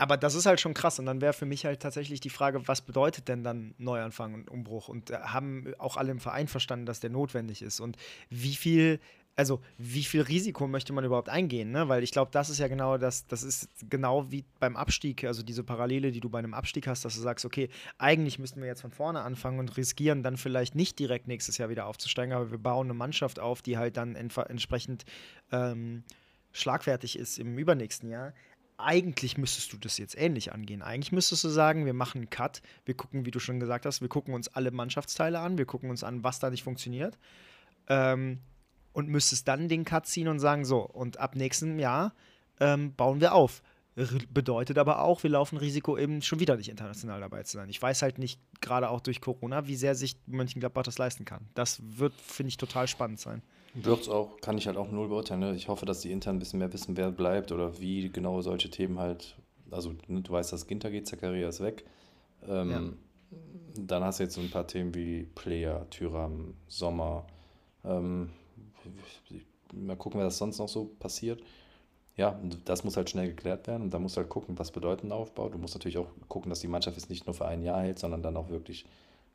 Aber das ist halt schon krass. Und dann wäre für mich halt tatsächlich die Frage, was bedeutet denn dann Neuanfang und Umbruch? Und äh, haben auch alle im Verein verstanden, dass der notwendig ist? Und wie viel also wie viel Risiko möchte man überhaupt eingehen, ne? Weil ich glaube, das ist ja genau das, das ist genau wie beim Abstieg, also diese Parallele, die du bei einem Abstieg hast, dass du sagst, okay, eigentlich müssten wir jetzt von vorne anfangen und riskieren dann vielleicht nicht direkt nächstes Jahr wieder aufzusteigen, aber wir bauen eine Mannschaft auf, die halt dann entsprechend ähm, schlagfertig ist im übernächsten Jahr. Eigentlich müsstest du das jetzt ähnlich angehen. Eigentlich müsstest du sagen, wir machen einen Cut, wir gucken, wie du schon gesagt hast, wir gucken uns alle Mannschaftsteile an, wir gucken uns an, was da nicht funktioniert. Ähm, und müsstest dann den Cut ziehen und sagen, so, und ab nächstem Jahr ähm, bauen wir auf. Bedeutet aber auch, wir laufen Risiko, eben schon wieder nicht international dabei zu sein. Ich weiß halt nicht, gerade auch durch Corona, wie sehr sich Mönchengladbach das leisten kann. Das wird, finde ich, total spannend sein. Wird es auch, kann ich halt auch null beurteilen. Ne? Ich hoffe, dass die intern ein bisschen mehr wissen, wer bleibt oder wie genau solche Themen halt. Also, ne, du weißt, dass Ginter geht, Zakaria ist weg. Ähm, ja. Dann hast du jetzt so ein paar Themen wie Player, Tyram, Sommer. Ähm, mal gucken, was sonst noch so passiert. Ja, das muss halt schnell geklärt werden und da musst du halt gucken, was bedeutet ein Aufbau. Du musst natürlich auch gucken, dass die Mannschaft es nicht nur für ein Jahr hält, sondern dann auch wirklich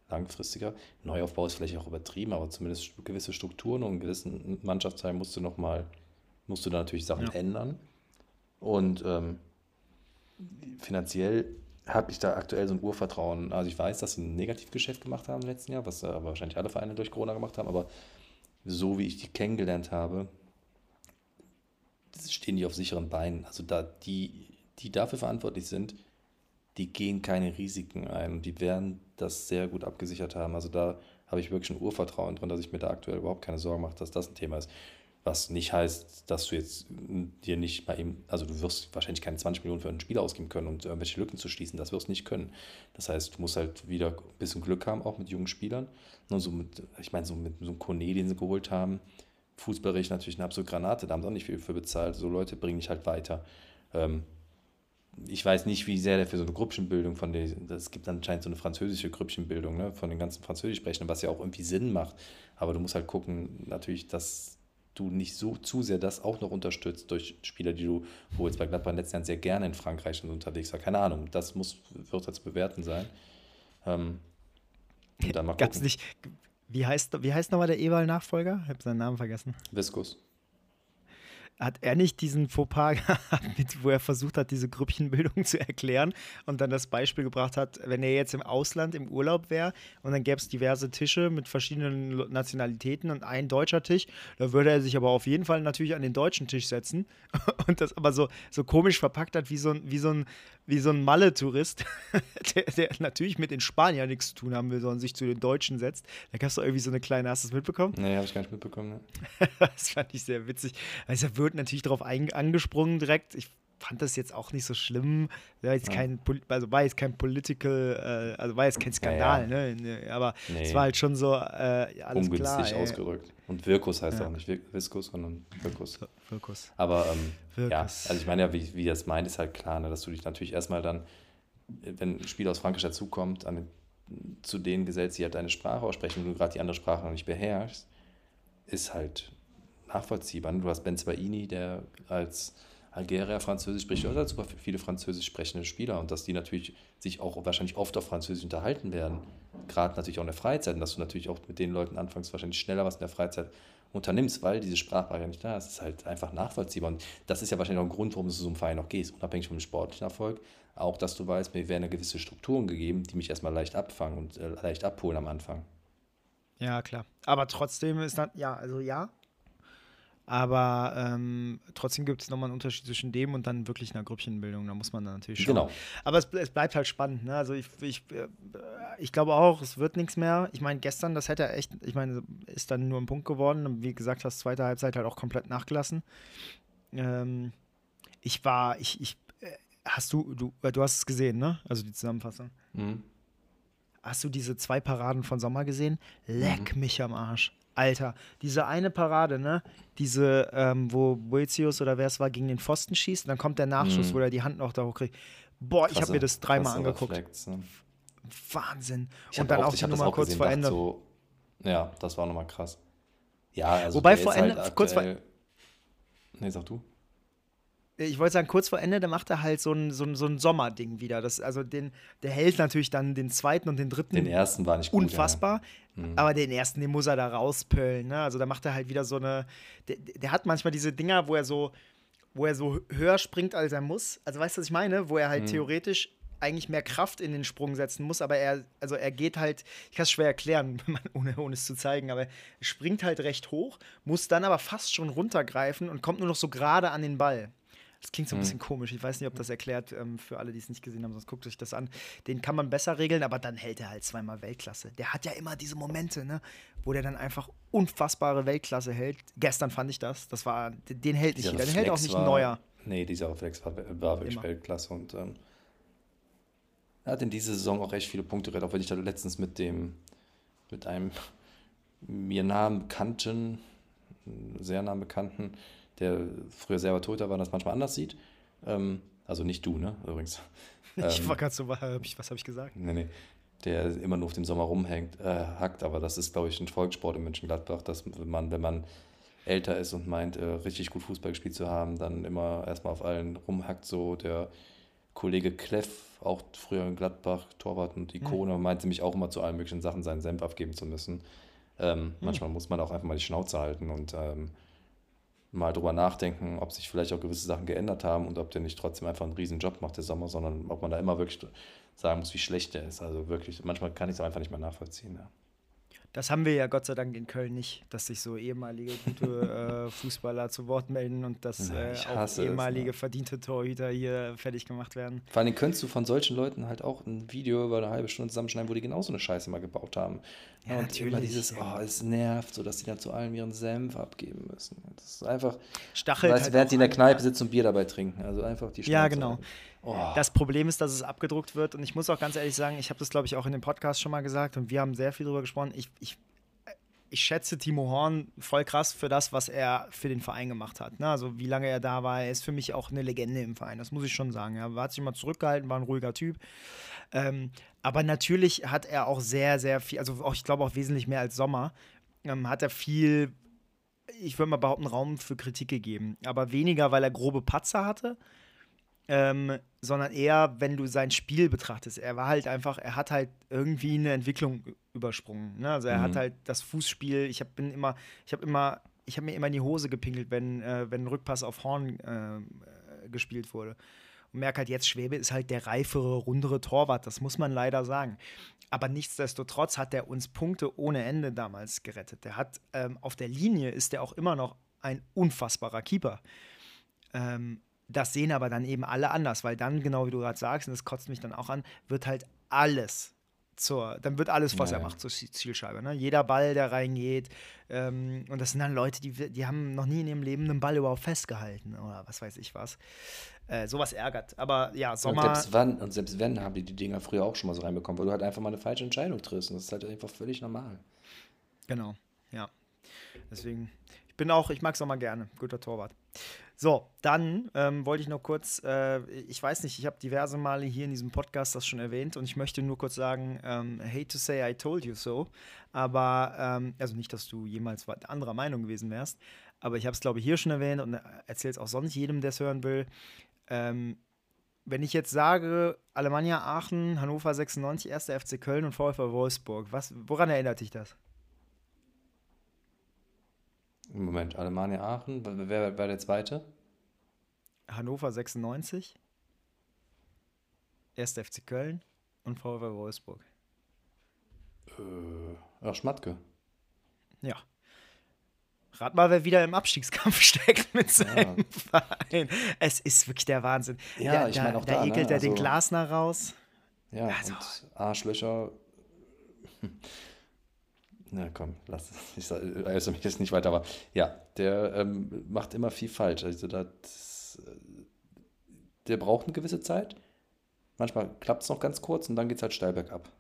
langfristiger. Neuaufbau ist vielleicht auch übertrieben, aber zumindest gewisse Strukturen und einen gewissen Mannschaftsteil musst du nochmal, musst du da natürlich Sachen ja. ändern. Und ähm, finanziell habe ich da aktuell so ein Urvertrauen. Also ich weiß, dass sie ein Negativgeschäft gemacht haben im letzten Jahr, was aber wahrscheinlich alle Vereine durch Corona gemacht haben, aber so wie ich die kennengelernt habe, stehen die auf sicheren Beinen. Also da die, die dafür verantwortlich sind, die gehen keine Risiken ein und die werden das sehr gut abgesichert haben. Also da habe ich wirklich ein Urvertrauen drin, dass ich mir da aktuell überhaupt keine Sorgen mache, dass das ein Thema ist. Was nicht heißt, dass du jetzt dir nicht bei ihm, also du wirst wahrscheinlich keine 20 Millionen für einen Spieler ausgeben können und irgendwelche Lücken zu schließen, das wirst du nicht können. Das heißt, du musst halt wieder ein bisschen Glück haben, auch mit jungen Spielern. Und so mit, ich meine, so mit so einem Kone, den sie geholt haben, fußballerisch natürlich eine absolute Granate, da haben sie auch nicht viel für bezahlt. So Leute bringen dich halt weiter. Ähm, ich weiß nicht, wie sehr der für so eine Grüppchenbildung von der, es gibt anscheinend so eine französische Grüppchenbildung ne, von den ganzen Französischsprechenden, was ja auch irgendwie Sinn macht. Aber du musst halt gucken, natürlich, dass du nicht so zu sehr das auch noch unterstützt durch Spieler, die du, wo jetzt bei Gladbach in den letzten Jahren sehr gerne in Frankreich unterwegs war. Keine Ahnung, das muss, wird jetzt bewerten sein. Ähm, Gab es nicht, wie heißt, wie heißt nochmal der Eberl-Nachfolger? Ich habe seinen Namen vergessen. Viskus hat er nicht diesen Fauxpas *laughs* gehabt, mit, wo er versucht hat, diese Grüppchenbildung zu erklären und dann das Beispiel gebracht hat, wenn er jetzt im Ausland im Urlaub wäre und dann gäbe es diverse Tische mit verschiedenen Nationalitäten und ein deutscher Tisch, da würde er sich aber auf jeden Fall natürlich an den deutschen Tisch setzen *laughs* und das aber so, so komisch verpackt hat, wie so ein, wie so ein, wie so ein Malle-Tourist, *laughs* der, der, natürlich mit den Spaniern nichts zu tun haben will, sondern sich zu den Deutschen setzt. Da gab es doch irgendwie so eine kleine, hast du es mitbekommen? Nee, habe ich gar nicht mitbekommen. Ne? das fand ich sehr witzig. Also wird natürlich darauf angesprungen direkt. Ich fand das jetzt auch nicht so schlimm. War jetzt ja. kein, also war jetzt kein Political, äh, also war jetzt kein Skandal, ja, ja. ne? Aber nee. es war halt schon so, äh, alles Ungünstig klar. ausgerückt. Und Virkus heißt ja. auch nicht Viskus, sondern Virkus. Virkus. Aber ähm, ja, also ich meine ja, wie, wie das meint, ist halt klar, ne, dass du dich natürlich erstmal dann, wenn ein Spieler aus Frankreich dazukommt, an, zu denen gesellst, die halt deine Sprache aussprechen und du gerade die andere Sprache noch nicht beherrschst, ist halt nachvollziehbar. Du hast Ben Zwaini, der als Algerier Französisch spricht, oder super viele Französisch sprechende Spieler und dass die natürlich sich auch wahrscheinlich oft auf Französisch unterhalten werden. Gerade natürlich auch in der Freizeit und dass du natürlich auch mit den Leuten anfangs wahrscheinlich schneller was in der Freizeit unternimmst, weil diese Sprachbarriere nicht da ist. Das ist halt einfach nachvollziehbar. Und das ist ja wahrscheinlich auch ein Grund, warum du zu so einem Verein auch gehst, unabhängig vom sportlichen Erfolg. Auch, dass du weißt, mir werden gewisse Strukturen gegeben, die mich erstmal leicht abfangen und äh, leicht abholen am Anfang. Ja, klar. Aber trotzdem ist dann, ja, also ja, aber ähm, trotzdem gibt es nochmal einen Unterschied zwischen dem und dann wirklich einer Grüppchenbildung. Da muss man dann natürlich schauen. Genau. Aber es, es bleibt halt spannend. Ne? Also ich, ich, äh, ich glaube auch, es wird nichts mehr. Ich meine, gestern, das hätte echt, ich meine, ist dann nur ein Punkt geworden. Wie gesagt, hast zweite Halbzeit halt auch komplett nachgelassen. Ähm, ich war, ich, ich, äh, hast du, du, äh, du hast es gesehen, ne? Also die Zusammenfassung. Mhm. Hast du diese zwei Paraden von Sommer gesehen? Leck mhm. mich am Arsch. Alter, diese eine Parade, ne? Diese, ähm, wo Boetius oder wer es war, gegen den Pfosten schießt und dann kommt der Nachschuss, mhm. wo er die Hand noch da hochkriegt. Boah, ich habe mir das dreimal angeguckt. Reflex, ne? Wahnsinn. Ich und dann auch, die Nummer kurz vor Ende. So, ja, das war nochmal krass. Ja, also Wobei vor Ende, halt kurz vor. Nee, sag du ich wollte sagen, kurz vor Ende, da macht er halt so ein, so ein, so ein Sommerding wieder. Das, also den, der hält natürlich dann den zweiten und den dritten. Den ersten war nicht gut. Unfassbar. Ja. Mhm. Aber den ersten, den muss er da rauspöllen. Ne? Also da macht er halt wieder so eine. Der, der, hat manchmal diese Dinger, wo er so, wo er so höher springt, als er muss. Also weißt du, was ich meine? Wo er halt mhm. theoretisch eigentlich mehr Kraft in den Sprung setzen muss, aber er, also er geht halt, ich kann es schwer erklären, *laughs* ohne, ohne es zu zeigen, aber er springt halt recht hoch, muss dann aber fast schon runtergreifen und kommt nur noch so gerade an den Ball. Das klingt so ein bisschen mhm. komisch. Ich weiß nicht, ob das erklärt ähm, für alle, die es nicht gesehen haben, sonst guckt euch das an. Den kann man besser regeln, aber dann hält er halt zweimal Weltklasse. Der hat ja immer diese Momente, ne, wo der dann einfach unfassbare Weltklasse hält. Gestern fand ich das. Das war, den hält nicht jeder. Den hält auch nicht ein neuer. Nee, dieser Reflex war, war wirklich immer. Weltklasse und ähm, er hat in dieser Saison auch recht viele Punkte gerettet, auch wenn ich da letztens mit dem, mit einem mir nahen Bekannten, sehr nahen Bekannten, der früher selber Toter war, das manchmal anders sieht. Ähm, also nicht du, ne, übrigens. *laughs* ich ähm, war gerade so, was habe ich, gesagt? Nee, nee. Der immer nur auf dem Sommer rumhängt, äh, hackt, aber das ist, glaube ich, ein Volkssport in Mönchengladbach, dass man, wenn man älter ist und meint, äh, richtig gut Fußball gespielt zu haben, dann immer erstmal auf allen rumhackt. So der Kollege Kleff, auch früher in Gladbach, Torwart und Ikone, mhm. meinte mich auch immer zu allen möglichen Sachen seinen Senf abgeben zu müssen. Ähm, mhm. Manchmal muss man auch einfach mal die Schnauze halten und ähm, mal drüber nachdenken, ob sich vielleicht auch gewisse Sachen geändert haben und ob der nicht trotzdem einfach einen riesen Job macht, der Sommer, sondern ob man da immer wirklich sagen muss, wie schlecht der ist. Also wirklich, manchmal kann ich es einfach nicht mehr nachvollziehen. Ja. Das haben wir ja Gott sei Dank in Köln nicht, dass sich so ehemalige gute *laughs* äh, Fußballer zu Wort melden und dass äh, auch ehemalige es, ne? verdiente Torhüter hier fertig gemacht werden. Vor allem könntest du von solchen Leuten halt auch ein Video über eine halbe Stunde zusammenschneiden, wo die genauso eine Scheiße mal gebaut haben. Ja, und natürlich. immer dieses, oh, es nervt, so dass die dann zu allem ihren Senf abgeben müssen. Das ist einfach, Stachelt weißt, halt während die in der Kneipe sitzen und Bier dabei trinken. Also einfach die Schnauze Ja, genau. Oh. Das Problem ist, dass es abgedruckt wird und ich muss auch ganz ehrlich sagen, ich habe das glaube ich auch in dem Podcast schon mal gesagt und wir haben sehr viel darüber gesprochen. Ich, ich, ich schätze Timo Horn voll krass für das, was er für den Verein gemacht hat. Ne? Also wie lange er da war, er ist für mich auch eine Legende im Verein, das muss ich schon sagen. Er hat sich immer zurückgehalten, war ein ruhiger Typ. Ähm, aber natürlich hat er auch sehr, sehr viel, also auch, ich glaube auch wesentlich mehr als Sommer, ähm, hat er viel, ich würde mal behaupten, Raum für Kritik gegeben. Aber weniger, weil er grobe Patzer hatte, ähm, sondern eher, wenn du sein Spiel betrachtest. Er war halt einfach, er hat halt irgendwie eine Entwicklung übersprungen. Ne? Also er mhm. hat halt das Fußspiel, ich hab, bin immer, ich habe immer, ich habe mir immer in die Hose gepinkelt, wenn, äh, wenn ein Rückpass auf Horn äh, gespielt wurde. Und merke halt jetzt, Schwebe ist halt der reifere, rundere Torwart, das muss man leider sagen. Aber nichtsdestotrotz hat er uns Punkte ohne Ende damals gerettet. Der hat ähm, auf der Linie ist er auch immer noch ein unfassbarer Keeper. Ähm, das sehen aber dann eben alle anders, weil dann, genau wie du gerade sagst, und das kotzt mich dann auch an, wird halt alles zur, dann wird alles, was ja, er macht, zur Zielscheibe. Ne? Jeder Ball, der reingeht. Ähm, und das sind dann Leute, die, die haben noch nie in ihrem Leben einen Ball überhaupt festgehalten oder was weiß ich was. Äh, sowas ärgert. Aber ja, Sommer. Und selbst, wann, und selbst wenn, haben die die Dinger früher auch schon mal so reinbekommen, weil du halt einfach mal eine falsche Entscheidung triffst. Und das ist halt einfach völlig normal. Genau, ja. Deswegen, ich bin auch, ich mag es auch mal gerne. Guter Torwart. So, dann ähm, wollte ich noch kurz, äh, ich weiß nicht, ich habe diverse Male hier in diesem Podcast das schon erwähnt und ich möchte nur kurz sagen, ähm, hate to say I told you so, aber, ähm, also nicht, dass du jemals anderer Meinung gewesen wärst, aber ich habe es, glaube ich, hier schon erwähnt und erzähle es auch sonst jedem, der es hören will. Ähm, wenn ich jetzt sage, Alemannia Aachen, Hannover 96, 1. FC Köln und VfL Wolfsburg, was, woran erinnert dich das? Moment, Alemannia Aachen, wer war der zweite? Hannover 96, 1. FC Köln und VfL Wolfsburg. Äh, ach, Schmatke. Ja. Rat mal, wer wieder im Abstiegskampf *laughs* steckt mit seinem ja. Verein. Es ist wirklich der Wahnsinn. Ja, der, ich meine auch da. Da ekelt ne? er also, den Glasner raus. Ja, also. und Arschlöcher. Na komm, lass es. Ich also mich jetzt nicht weiter, aber ja, der ähm, macht immer viel falsch. Also das, äh, der braucht eine gewisse Zeit. Manchmal klappt es noch ganz kurz und dann geht es halt steil bergab.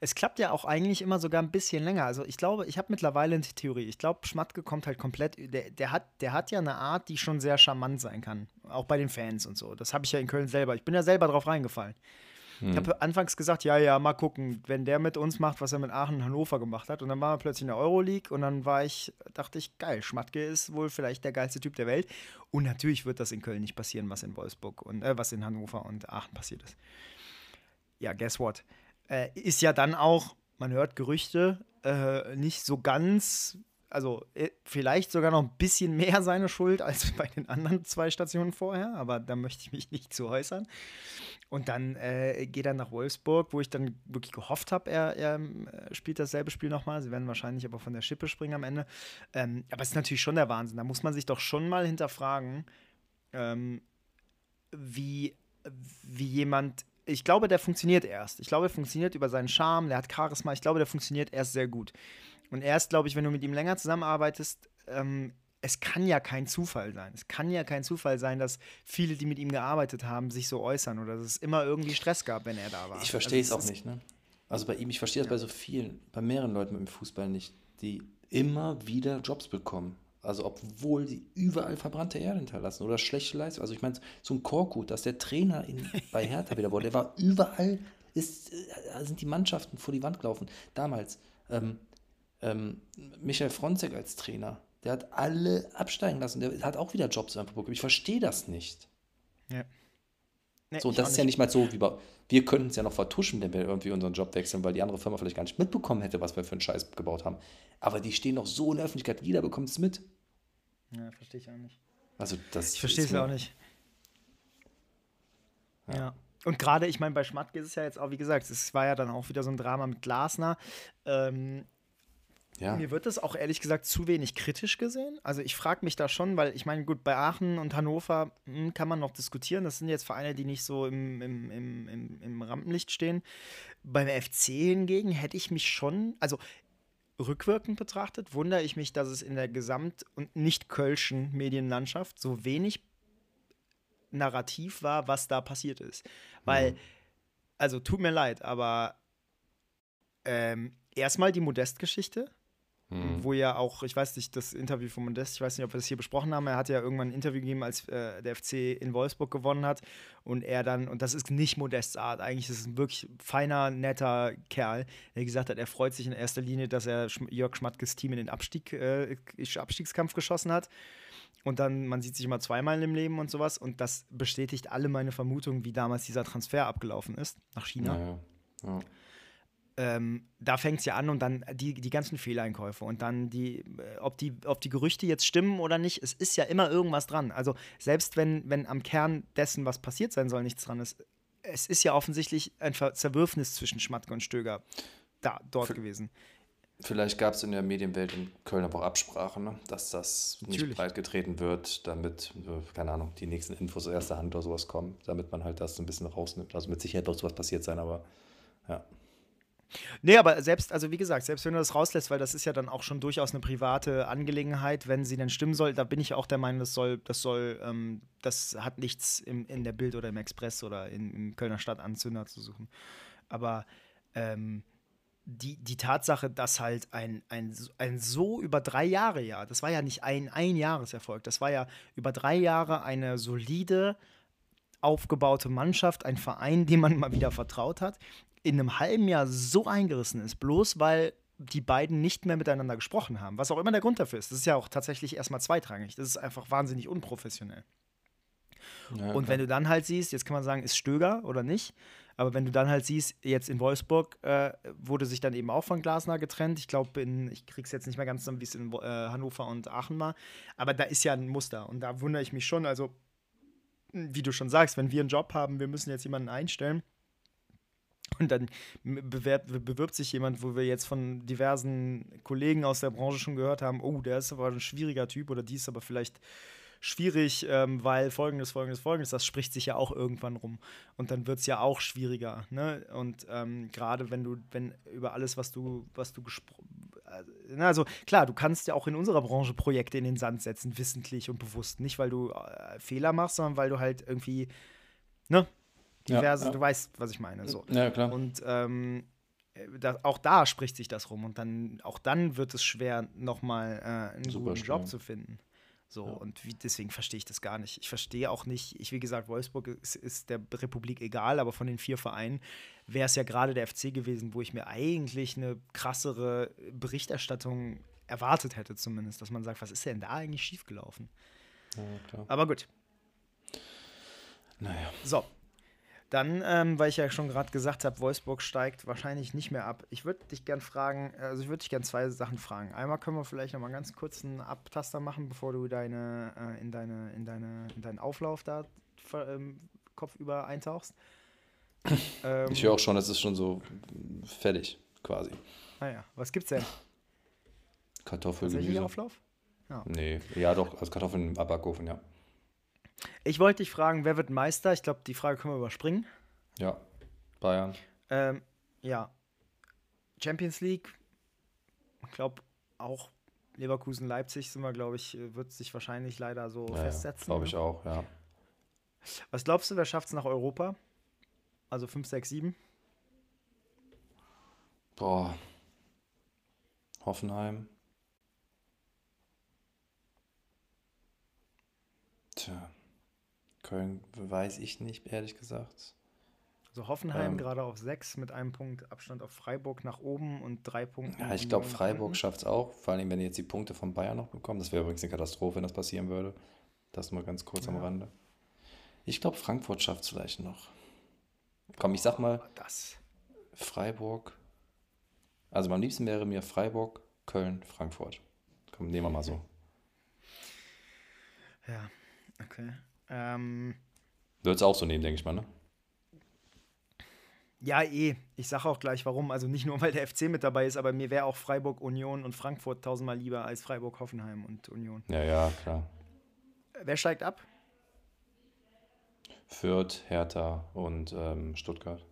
Es klappt ja auch eigentlich immer sogar ein bisschen länger. Also ich glaube, ich habe mittlerweile eine Theorie. Ich glaube, Schmatke kommt halt komplett. Der, der, hat, der hat ja eine Art, die schon sehr charmant sein kann. Auch bei den Fans und so. Das habe ich ja in Köln selber. Ich bin ja selber drauf reingefallen. Hm. Ich habe anfangs gesagt, ja, ja, mal gucken, wenn der mit uns macht, was er mit Aachen und Hannover gemacht hat. Und dann war er plötzlich in der Euroleague und dann war ich, dachte ich, geil, Schmatke ist wohl vielleicht der geilste Typ der Welt. Und natürlich wird das in Köln nicht passieren, was in Wolfsburg und äh, was in Hannover und Aachen passiert ist. Ja, guess what? Äh, ist ja dann auch, man hört Gerüchte, äh, nicht so ganz also äh, vielleicht sogar noch ein bisschen mehr seine Schuld als *laughs* bei den anderen zwei Stationen vorher, aber da möchte ich mich nicht zu äußern. Und dann äh, geht er nach Wolfsburg, wo ich dann wirklich gehofft habe, er, er äh, spielt dasselbe Spiel nochmal. Sie werden wahrscheinlich aber von der Schippe springen am Ende. Ähm, aber es ist natürlich schon der Wahnsinn. Da muss man sich doch schon mal hinterfragen, ähm, wie, wie jemand. Ich glaube, der funktioniert erst. Ich glaube, er funktioniert über seinen Charme, der hat Charisma. Ich glaube, der funktioniert erst sehr gut. Und erst, glaube ich, wenn du mit ihm länger zusammenarbeitest, ähm, es kann ja kein Zufall sein. Es kann ja kein Zufall sein, dass viele, die mit ihm gearbeitet haben, sich so äußern oder dass es immer irgendwie Stress gab, wenn er da war. Ich verstehe also, es auch nicht, ne? Also bei ihm, ich verstehe das ja. bei so vielen, bei mehreren Leuten mit dem Fußball nicht, die immer wieder Jobs bekommen. Also obwohl sie überall verbrannte Erde hinterlassen oder schlechte Leistung. Also ich meine, so ein Korkut, dass der Trainer in, *laughs* bei Hertha wieder wurde, der war überall, ist, äh, sind die Mannschaften vor die Wand gelaufen. Damals, ähm, ähm, Michael Fronzek als Trainer, der hat alle absteigen lassen. Der hat auch wieder Jobs einfach bekommen. Ich verstehe das nicht. Ja. Nee, so, das ist ja nicht mal so, wie bei, wir könnten es ja noch vertuschen, wenn wir irgendwie unseren Job wechseln, weil die andere Firma vielleicht gar nicht mitbekommen hätte, was wir für einen Scheiß gebaut haben. Aber die stehen noch so in der Öffentlichkeit, jeder bekommt es mit. Ja, verstehe ich auch nicht. Also, das ich verstehe es auch nicht. Ja. ja. und gerade, ich meine, bei Schmatke ist es ja jetzt auch, wie gesagt, es war ja dann auch wieder so ein Drama mit Glasner. Ähm, ja. Mir wird das auch ehrlich gesagt zu wenig kritisch gesehen. Also ich frage mich da schon, weil ich meine, gut, bei Aachen und Hannover mh, hm, kann man noch diskutieren. Das sind jetzt Vereine, die nicht so im, im, im, im, im Rampenlicht stehen. Beim FC hingegen hätte ich mich schon, also rückwirkend betrachtet, wundere ich mich, dass es in der gesamt- und nicht kölschen Medienlandschaft so wenig narrativ war, was da passiert ist. Weil, mhm. also tut mir leid, aber ähm, erstmal die Modest-Geschichte Mhm. Wo ja auch, ich weiß nicht, das Interview von Modest, ich weiß nicht, ob wir das hier besprochen haben, er hat ja irgendwann ein Interview gegeben, als äh, der FC in Wolfsburg gewonnen hat und er dann, und das ist nicht Modests Art, eigentlich ist es ein wirklich feiner, netter Kerl, der gesagt hat, er freut sich in erster Linie, dass er Jörg Schmattges Team in den Abstieg, äh, Abstiegskampf geschossen hat. Und dann, man sieht sich immer zweimal im Leben und sowas. Und das bestätigt alle meine Vermutungen, wie damals dieser Transfer abgelaufen ist nach China. Naja. Ja ähm, da fängt es ja an und dann die, die ganzen Fehleinkäufe und dann die, äh, ob die, ob die Gerüchte jetzt stimmen oder nicht, es ist ja immer irgendwas dran. Also selbst wenn, wenn am Kern dessen, was passiert sein soll, nichts dran ist, es ist ja offensichtlich ein Zerwürfnis zwischen Schmatke und Stöger da, dort Für, gewesen. Vielleicht gab es in der Medienwelt in Köln aber auch Absprachen, ne? dass das Natürlich. nicht breit getreten wird, damit, äh, keine Ahnung, die nächsten Infos aus erster Hand oder sowas kommen, damit man halt das so ein bisschen rausnimmt. Also mit Sicherheit wird sowas passiert sein, aber ja. Nee, aber selbst, also wie gesagt, selbst wenn du das rauslässt, weil das ist ja dann auch schon durchaus eine private Angelegenheit, wenn sie denn stimmen soll, da bin ich auch der Meinung, das soll, das soll, ähm, das hat nichts im, in der Bild oder im Express oder in, im Kölner Stadtanzünder zu suchen. Aber ähm, die, die Tatsache, dass halt ein, ein, ein so über drei Jahre ja, das war ja nicht ein Einjahreserfolg, das war ja über drei Jahre eine solide, aufgebaute Mannschaft, ein Verein, dem man mal wieder vertraut hat, in einem halben Jahr so eingerissen ist, bloß weil die beiden nicht mehr miteinander gesprochen haben. Was auch immer der Grund dafür ist. Das ist ja auch tatsächlich erstmal zweitrangig. Das ist einfach wahnsinnig unprofessionell. Ja, und wenn du dann halt siehst, jetzt kann man sagen, ist Stöger oder nicht, aber wenn du dann halt siehst, jetzt in Wolfsburg äh, wurde sich dann eben auch von Glasner getrennt. Ich glaube, ich krieg's jetzt nicht mehr ganz zusammen, wie es in äh, Hannover und Aachen war. Aber da ist ja ein Muster. Und da wundere ich mich schon. Also, wie du schon sagst, wenn wir einen Job haben, wir müssen jetzt jemanden einstellen und dann bewerb, bewirbt sich jemand, wo wir jetzt von diversen Kollegen aus der Branche schon gehört haben, oh, der ist aber ein schwieriger Typ oder die ist aber vielleicht schwierig, ähm, weil folgendes, folgendes, folgendes, das spricht sich ja auch irgendwann rum. Und dann wird es ja auch schwieriger. Ne? Und ähm, gerade wenn du, wenn über alles, was du, was du gesprochen also klar, du kannst ja auch in unserer Branche Projekte in den Sand setzen, wissentlich und bewusst. Nicht, weil du äh, Fehler machst, sondern weil du halt irgendwie, ne, diverse, ja, ja. du weißt, was ich meine. So. Ja, klar. Und ähm, da, auch da spricht sich das rum. Und dann, auch dann wird es schwer, nochmal äh, einen Super guten schwer. Job zu finden. So, ja. und wie, deswegen verstehe ich das gar nicht. Ich verstehe auch nicht, ich, wie gesagt, Wolfsburg ist, ist der Republik egal, aber von den vier Vereinen wäre es ja gerade der FC gewesen, wo ich mir eigentlich eine krassere Berichterstattung erwartet hätte, zumindest, dass man sagt, was ist denn da eigentlich schiefgelaufen? Ja, aber gut. Naja. So, dann, ähm, weil ich ja schon gerade gesagt habe, Wolfsburg steigt wahrscheinlich nicht mehr ab. Ich würde dich gern fragen, also ich würde dich gern zwei Sachen fragen. Einmal können wir vielleicht noch mal ganz kurz einen Abtaster machen, bevor du deine, äh, in, deine, in, deine, in deinen Auflauf da ähm, kopfüber eintauchst. Ähm, ich höre auch schon, es ist schon so fertig, quasi. Naja, ah was gibt's denn? Kartoffelgemüse. Auflauf? Ja. Nee, ja doch, also Kartoffeln im Backofen, ja. Ich wollte dich fragen, wer wird Meister? Ich glaube, die Frage können wir überspringen. Ja, Bayern. Ähm, ja. Champions League, ich glaube auch Leverkusen, Leipzig sind wir, glaube ich, wird sich wahrscheinlich leider so ja, festsetzen. Glaube ich ne? auch, ja. Was glaubst du, wer schafft es nach Europa? Also 5, 6, 7? Boah. Hoffenheim. Tja. Köln weiß ich nicht, ehrlich gesagt. Also Hoffenheim ähm, gerade auf sechs mit einem Punkt Abstand auf Freiburg nach oben und drei Punkte. Ja, ich glaube, Freiburg schafft es auch, vor allem wenn die jetzt die Punkte von Bayern noch bekommen. Das wäre übrigens eine Katastrophe, wenn das passieren würde. Das nur ganz kurz ja. am Rande. Ich glaube, Frankfurt schafft es vielleicht noch. Komm, ich sag mal, das. Freiburg. Also am liebsten wäre mir Freiburg, Köln, Frankfurt. Komm, nehmen wir mal so. *laughs* Ja, okay. Ähm, du würdest auch so nehmen, denke ich mal, ne? Ja, eh. Ich sage auch gleich warum. Also nicht nur, *laughs* weil der FC mit dabei ist, aber mir wäre auch Freiburg, Union und Frankfurt tausendmal lieber als Freiburg, Hoffenheim und Union. Ja, ja, klar. Wer steigt ab? Fürth, Hertha und ähm, Stuttgart.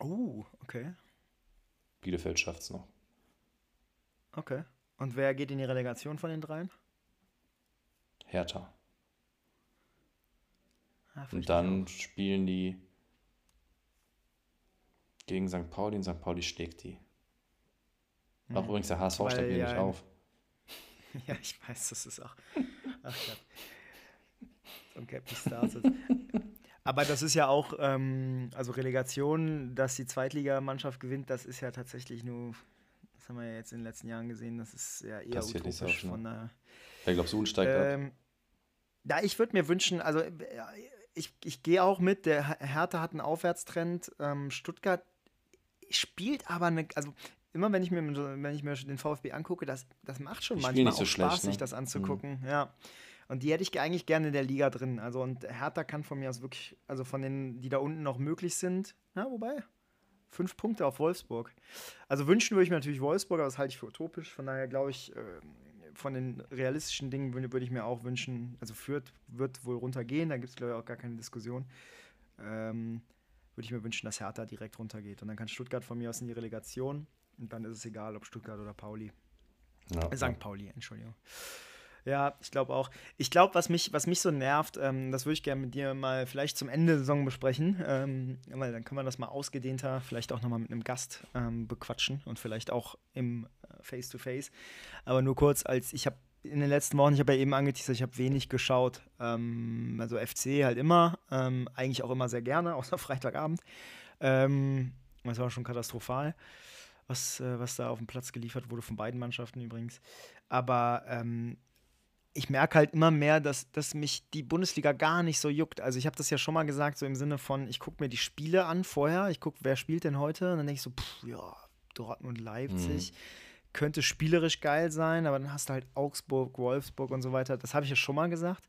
Oh, okay. Bielefeld schafft es noch. Okay. Und wer geht in die Relegation von den dreien? Hertha. Ah, und dann spielen die gegen St. Pauli und St. Pauli schlägt die. Hm. Auch übrigens der HSV steigt ja, nicht auf. *laughs* Ja, ich weiß, das ist auch. Ach Gott. Ein Captain Stars. *laughs* Aber das ist ja auch, ähm, also Relegation, dass die Zweitligamannschaft gewinnt, das ist ja tatsächlich nur, das haben wir ja jetzt in den letzten Jahren gesehen, das ist ja eher Passiert utopisch nicht so von der. Wer glaubst du, steigt ähm, ab? Ja, ich würde mir wünschen, also ich, ich gehe auch mit, der Hertha hat einen Aufwärtstrend. Ähm, Stuttgart spielt aber eine, also immer wenn ich mir, wenn ich mir den VfB angucke, das, das macht schon manchmal auch so Spaß, schlecht, ne? sich das anzugucken. Mhm. Ja. Und die hätte ich eigentlich gerne in der Liga drin. Also und Hertha kann von mir aus wirklich, also von denen, die da unten noch möglich sind, na, wobei, fünf Punkte auf Wolfsburg. Also wünschen würde ich mir natürlich Wolfsburg, aber das halte ich für utopisch. Von daher glaube ich, äh, von den realistischen Dingen würde, würde ich mir auch wünschen, also Fürth wird wohl runtergehen, da gibt es glaube ich auch gar keine Diskussion. Ähm, würde ich mir wünschen, dass Hertha direkt runtergeht. Und dann kann Stuttgart von mir aus in die Relegation. Und dann ist es egal, ob Stuttgart oder Pauli. Ja, St. Pauli, Entschuldigung. Ja, ich glaube auch. Ich glaube, was mich, was mich so nervt, ähm, das würde ich gerne mit dir mal vielleicht zum Ende der Saison besprechen. Ähm, weil dann können wir das mal ausgedehnter, vielleicht auch nochmal mit einem Gast ähm, bequatschen und vielleicht auch im äh, Face-to-Face. -face. Aber nur kurz, als ich habe in den letzten Wochen, ich habe ja eben angeteasert, ich habe wenig geschaut. Ähm, also FC halt immer, ähm, eigentlich auch immer sehr gerne, *laughs* außer Freitagabend. Ähm, das war schon katastrophal, was, äh, was da auf dem Platz geliefert wurde von beiden Mannschaften übrigens. Aber ähm, ich merke halt immer mehr, dass, dass mich die Bundesliga gar nicht so juckt. Also ich habe das ja schon mal gesagt, so im Sinne von, ich gucke mir die Spiele an vorher, ich gucke, wer spielt denn heute? Und dann denke ich so, pff, ja, Dortmund, Leipzig. Mhm. Könnte spielerisch geil sein, aber dann hast du halt Augsburg, Wolfsburg und so weiter. Das habe ich ja schon mal gesagt.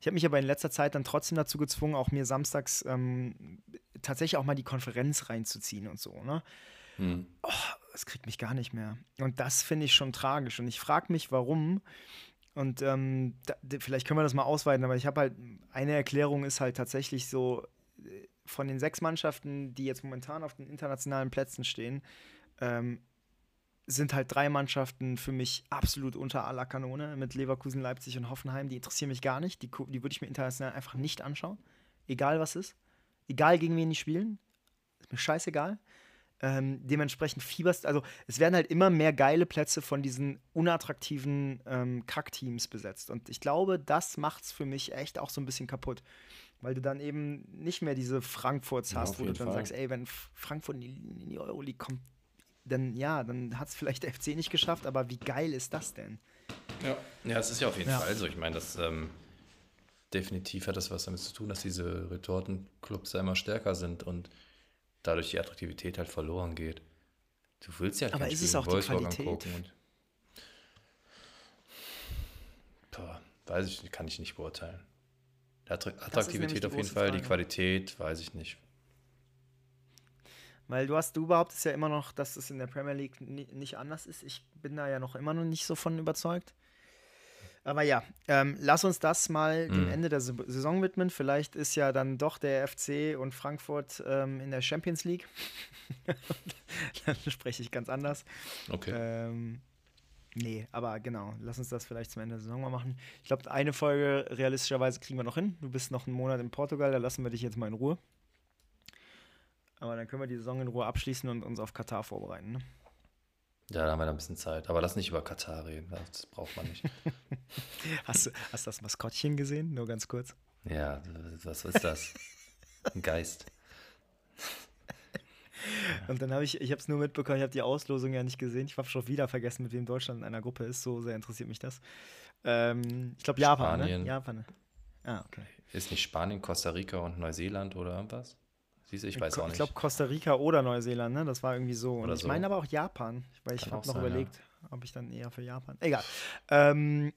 Ich habe mich aber in letzter Zeit dann trotzdem dazu gezwungen, auch mir samstags ähm, tatsächlich auch mal die Konferenz reinzuziehen und so. Ne? Mhm. Oh, das kriegt mich gar nicht mehr. Und das finde ich schon tragisch. Und ich frage mich, warum. Und ähm, da, vielleicht können wir das mal ausweiten, aber ich habe halt, eine Erklärung ist halt tatsächlich so, äh, von den sechs Mannschaften, die jetzt momentan auf den internationalen Plätzen stehen, ähm, sind halt drei Mannschaften für mich absolut unter aller Kanone mit Leverkusen, Leipzig und Hoffenheim. Die interessieren mich gar nicht. Die, die würde ich mir international einfach nicht anschauen. Egal was ist. Egal gegen wen die spielen. Ist mir scheißegal. Ähm, dementsprechend fieberst, also es werden halt immer mehr geile Plätze von diesen unattraktiven ähm, Kackteams besetzt. Und ich glaube, das macht es für mich echt auch so ein bisschen kaputt. Weil du dann eben nicht mehr diese Frankfurts ja, hast, wo du dann Fall. sagst, ey, wenn Frankfurt in die, in die Euroleague kommt, dann ja, dann hat es vielleicht *laughs* der FC nicht geschafft, aber wie geil ist das denn? Ja, ja es ist ja auf jeden ja. Fall so. Ich meine, das ähm, definitiv hat das was damit zu tun, dass diese Retortenclubs immer stärker sind und dadurch die Attraktivität halt verloren geht. Du willst ja halt Aber ist es auch Wolfsburg die Qualität? Und, boah, weiß ich, kann ich nicht beurteilen. Die Attraktivität auf jeden Fall, Frage. die Qualität, weiß ich nicht. Weil du hast, du behauptest ja immer noch, dass es in der Premier League nicht anders ist. Ich bin da ja noch immer noch nicht so von überzeugt. Aber ja, ähm, lass uns das mal mhm. dem Ende der Saison widmen. Vielleicht ist ja dann doch der FC und Frankfurt ähm, in der Champions League. *laughs* dann spreche ich ganz anders. Okay. Ähm, nee, aber genau, lass uns das vielleicht zum Ende der Saison mal machen. Ich glaube, eine Folge realistischerweise kriegen wir noch hin. Du bist noch einen Monat in Portugal, da lassen wir dich jetzt mal in Ruhe. Aber dann können wir die Saison in Ruhe abschließen und uns auf Katar vorbereiten. Ne? Ja, da haben wir da ein bisschen Zeit. Aber lass nicht über Katar reden. Das braucht man nicht. *laughs* hast, du, hast du das Maskottchen gesehen? Nur ganz kurz. Ja, was ist das? Ein Geist. *laughs* Und dann habe ich, ich habe es nur mitbekommen, ich habe die Auslosung ja nicht gesehen. Ich habe schon wieder vergessen, mit wem Deutschland in einer Gruppe ist. So sehr interessiert mich das. Ähm, ich glaube Japan, ne? Spanien. ne? Japan. Ah, okay. Ist nicht Spanien, Costa Rica und Neuseeland oder irgendwas? Siehst du, ich weiß ich, auch nicht. Ich glaube Costa Rica oder Neuseeland, ne? Das war irgendwie so. Und ich so. meine aber auch Japan, weil ich habe noch sein, überlegt, ja. ob ich dann eher für Japan. Egal. Ähm,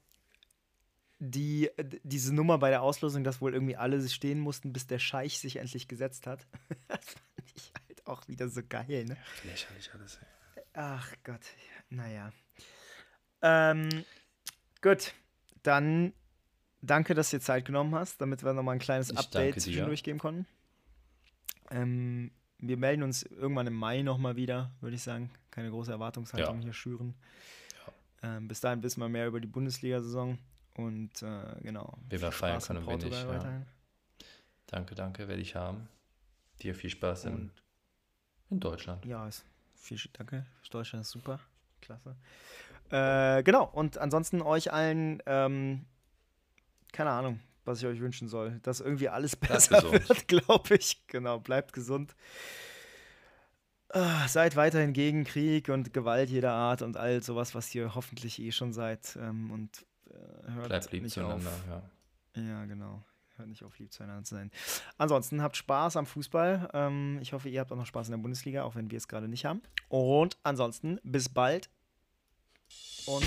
die, diese Nummer bei der Auslosung, dass wohl irgendwie alle stehen mussten, bis der Scheich sich endlich gesetzt hat. *laughs* das fand ich halt auch wieder so geil, ne? Lächerlich alles, ey. Ach Gott, naja. Ähm, gut, dann danke, dass du dir Zeit genommen hast, damit wir nochmal ein kleines Ich Update zwischendurch geben konnten. Ähm, wir melden uns irgendwann im Mai nochmal wieder, würde ich sagen. Keine große Erwartungshaltung Ja. hier schüren. Ähm, bis dahin wissen wir mehr über die Bundesliga-Saison und äh, genau. Wir Viel feiern können in und wen nicht, Portugal ja. Danke, danke, werde ich haben. Dir viel Spaß in, in Deutschland. Ja, ist viel, danke. Deutschland ist super. Klasse. Äh, genau, und ansonsten euch allen, ähm, keine Ahnung, was ich euch wünschen soll. Dass irgendwie alles besser wird, *laughs* glaube ich. Genau, bleibt gesund. Ah, seid weiterhin gegen Krieg und Gewalt jeder Art und all sowas, was ihr hoffentlich eh schon seid. Ähm, und äh, hört Bleibt lieb nicht zueinander, auf. ja. Ja, genau. Hört nicht auf, lieb zueinander zu sein. Ansonsten habt Spaß am Fußball. Ähm, ich hoffe, ihr habt auch noch Spaß in der Bundesliga, auch wenn wir es gerade nicht haben. Und ansonsten bis bald. Und.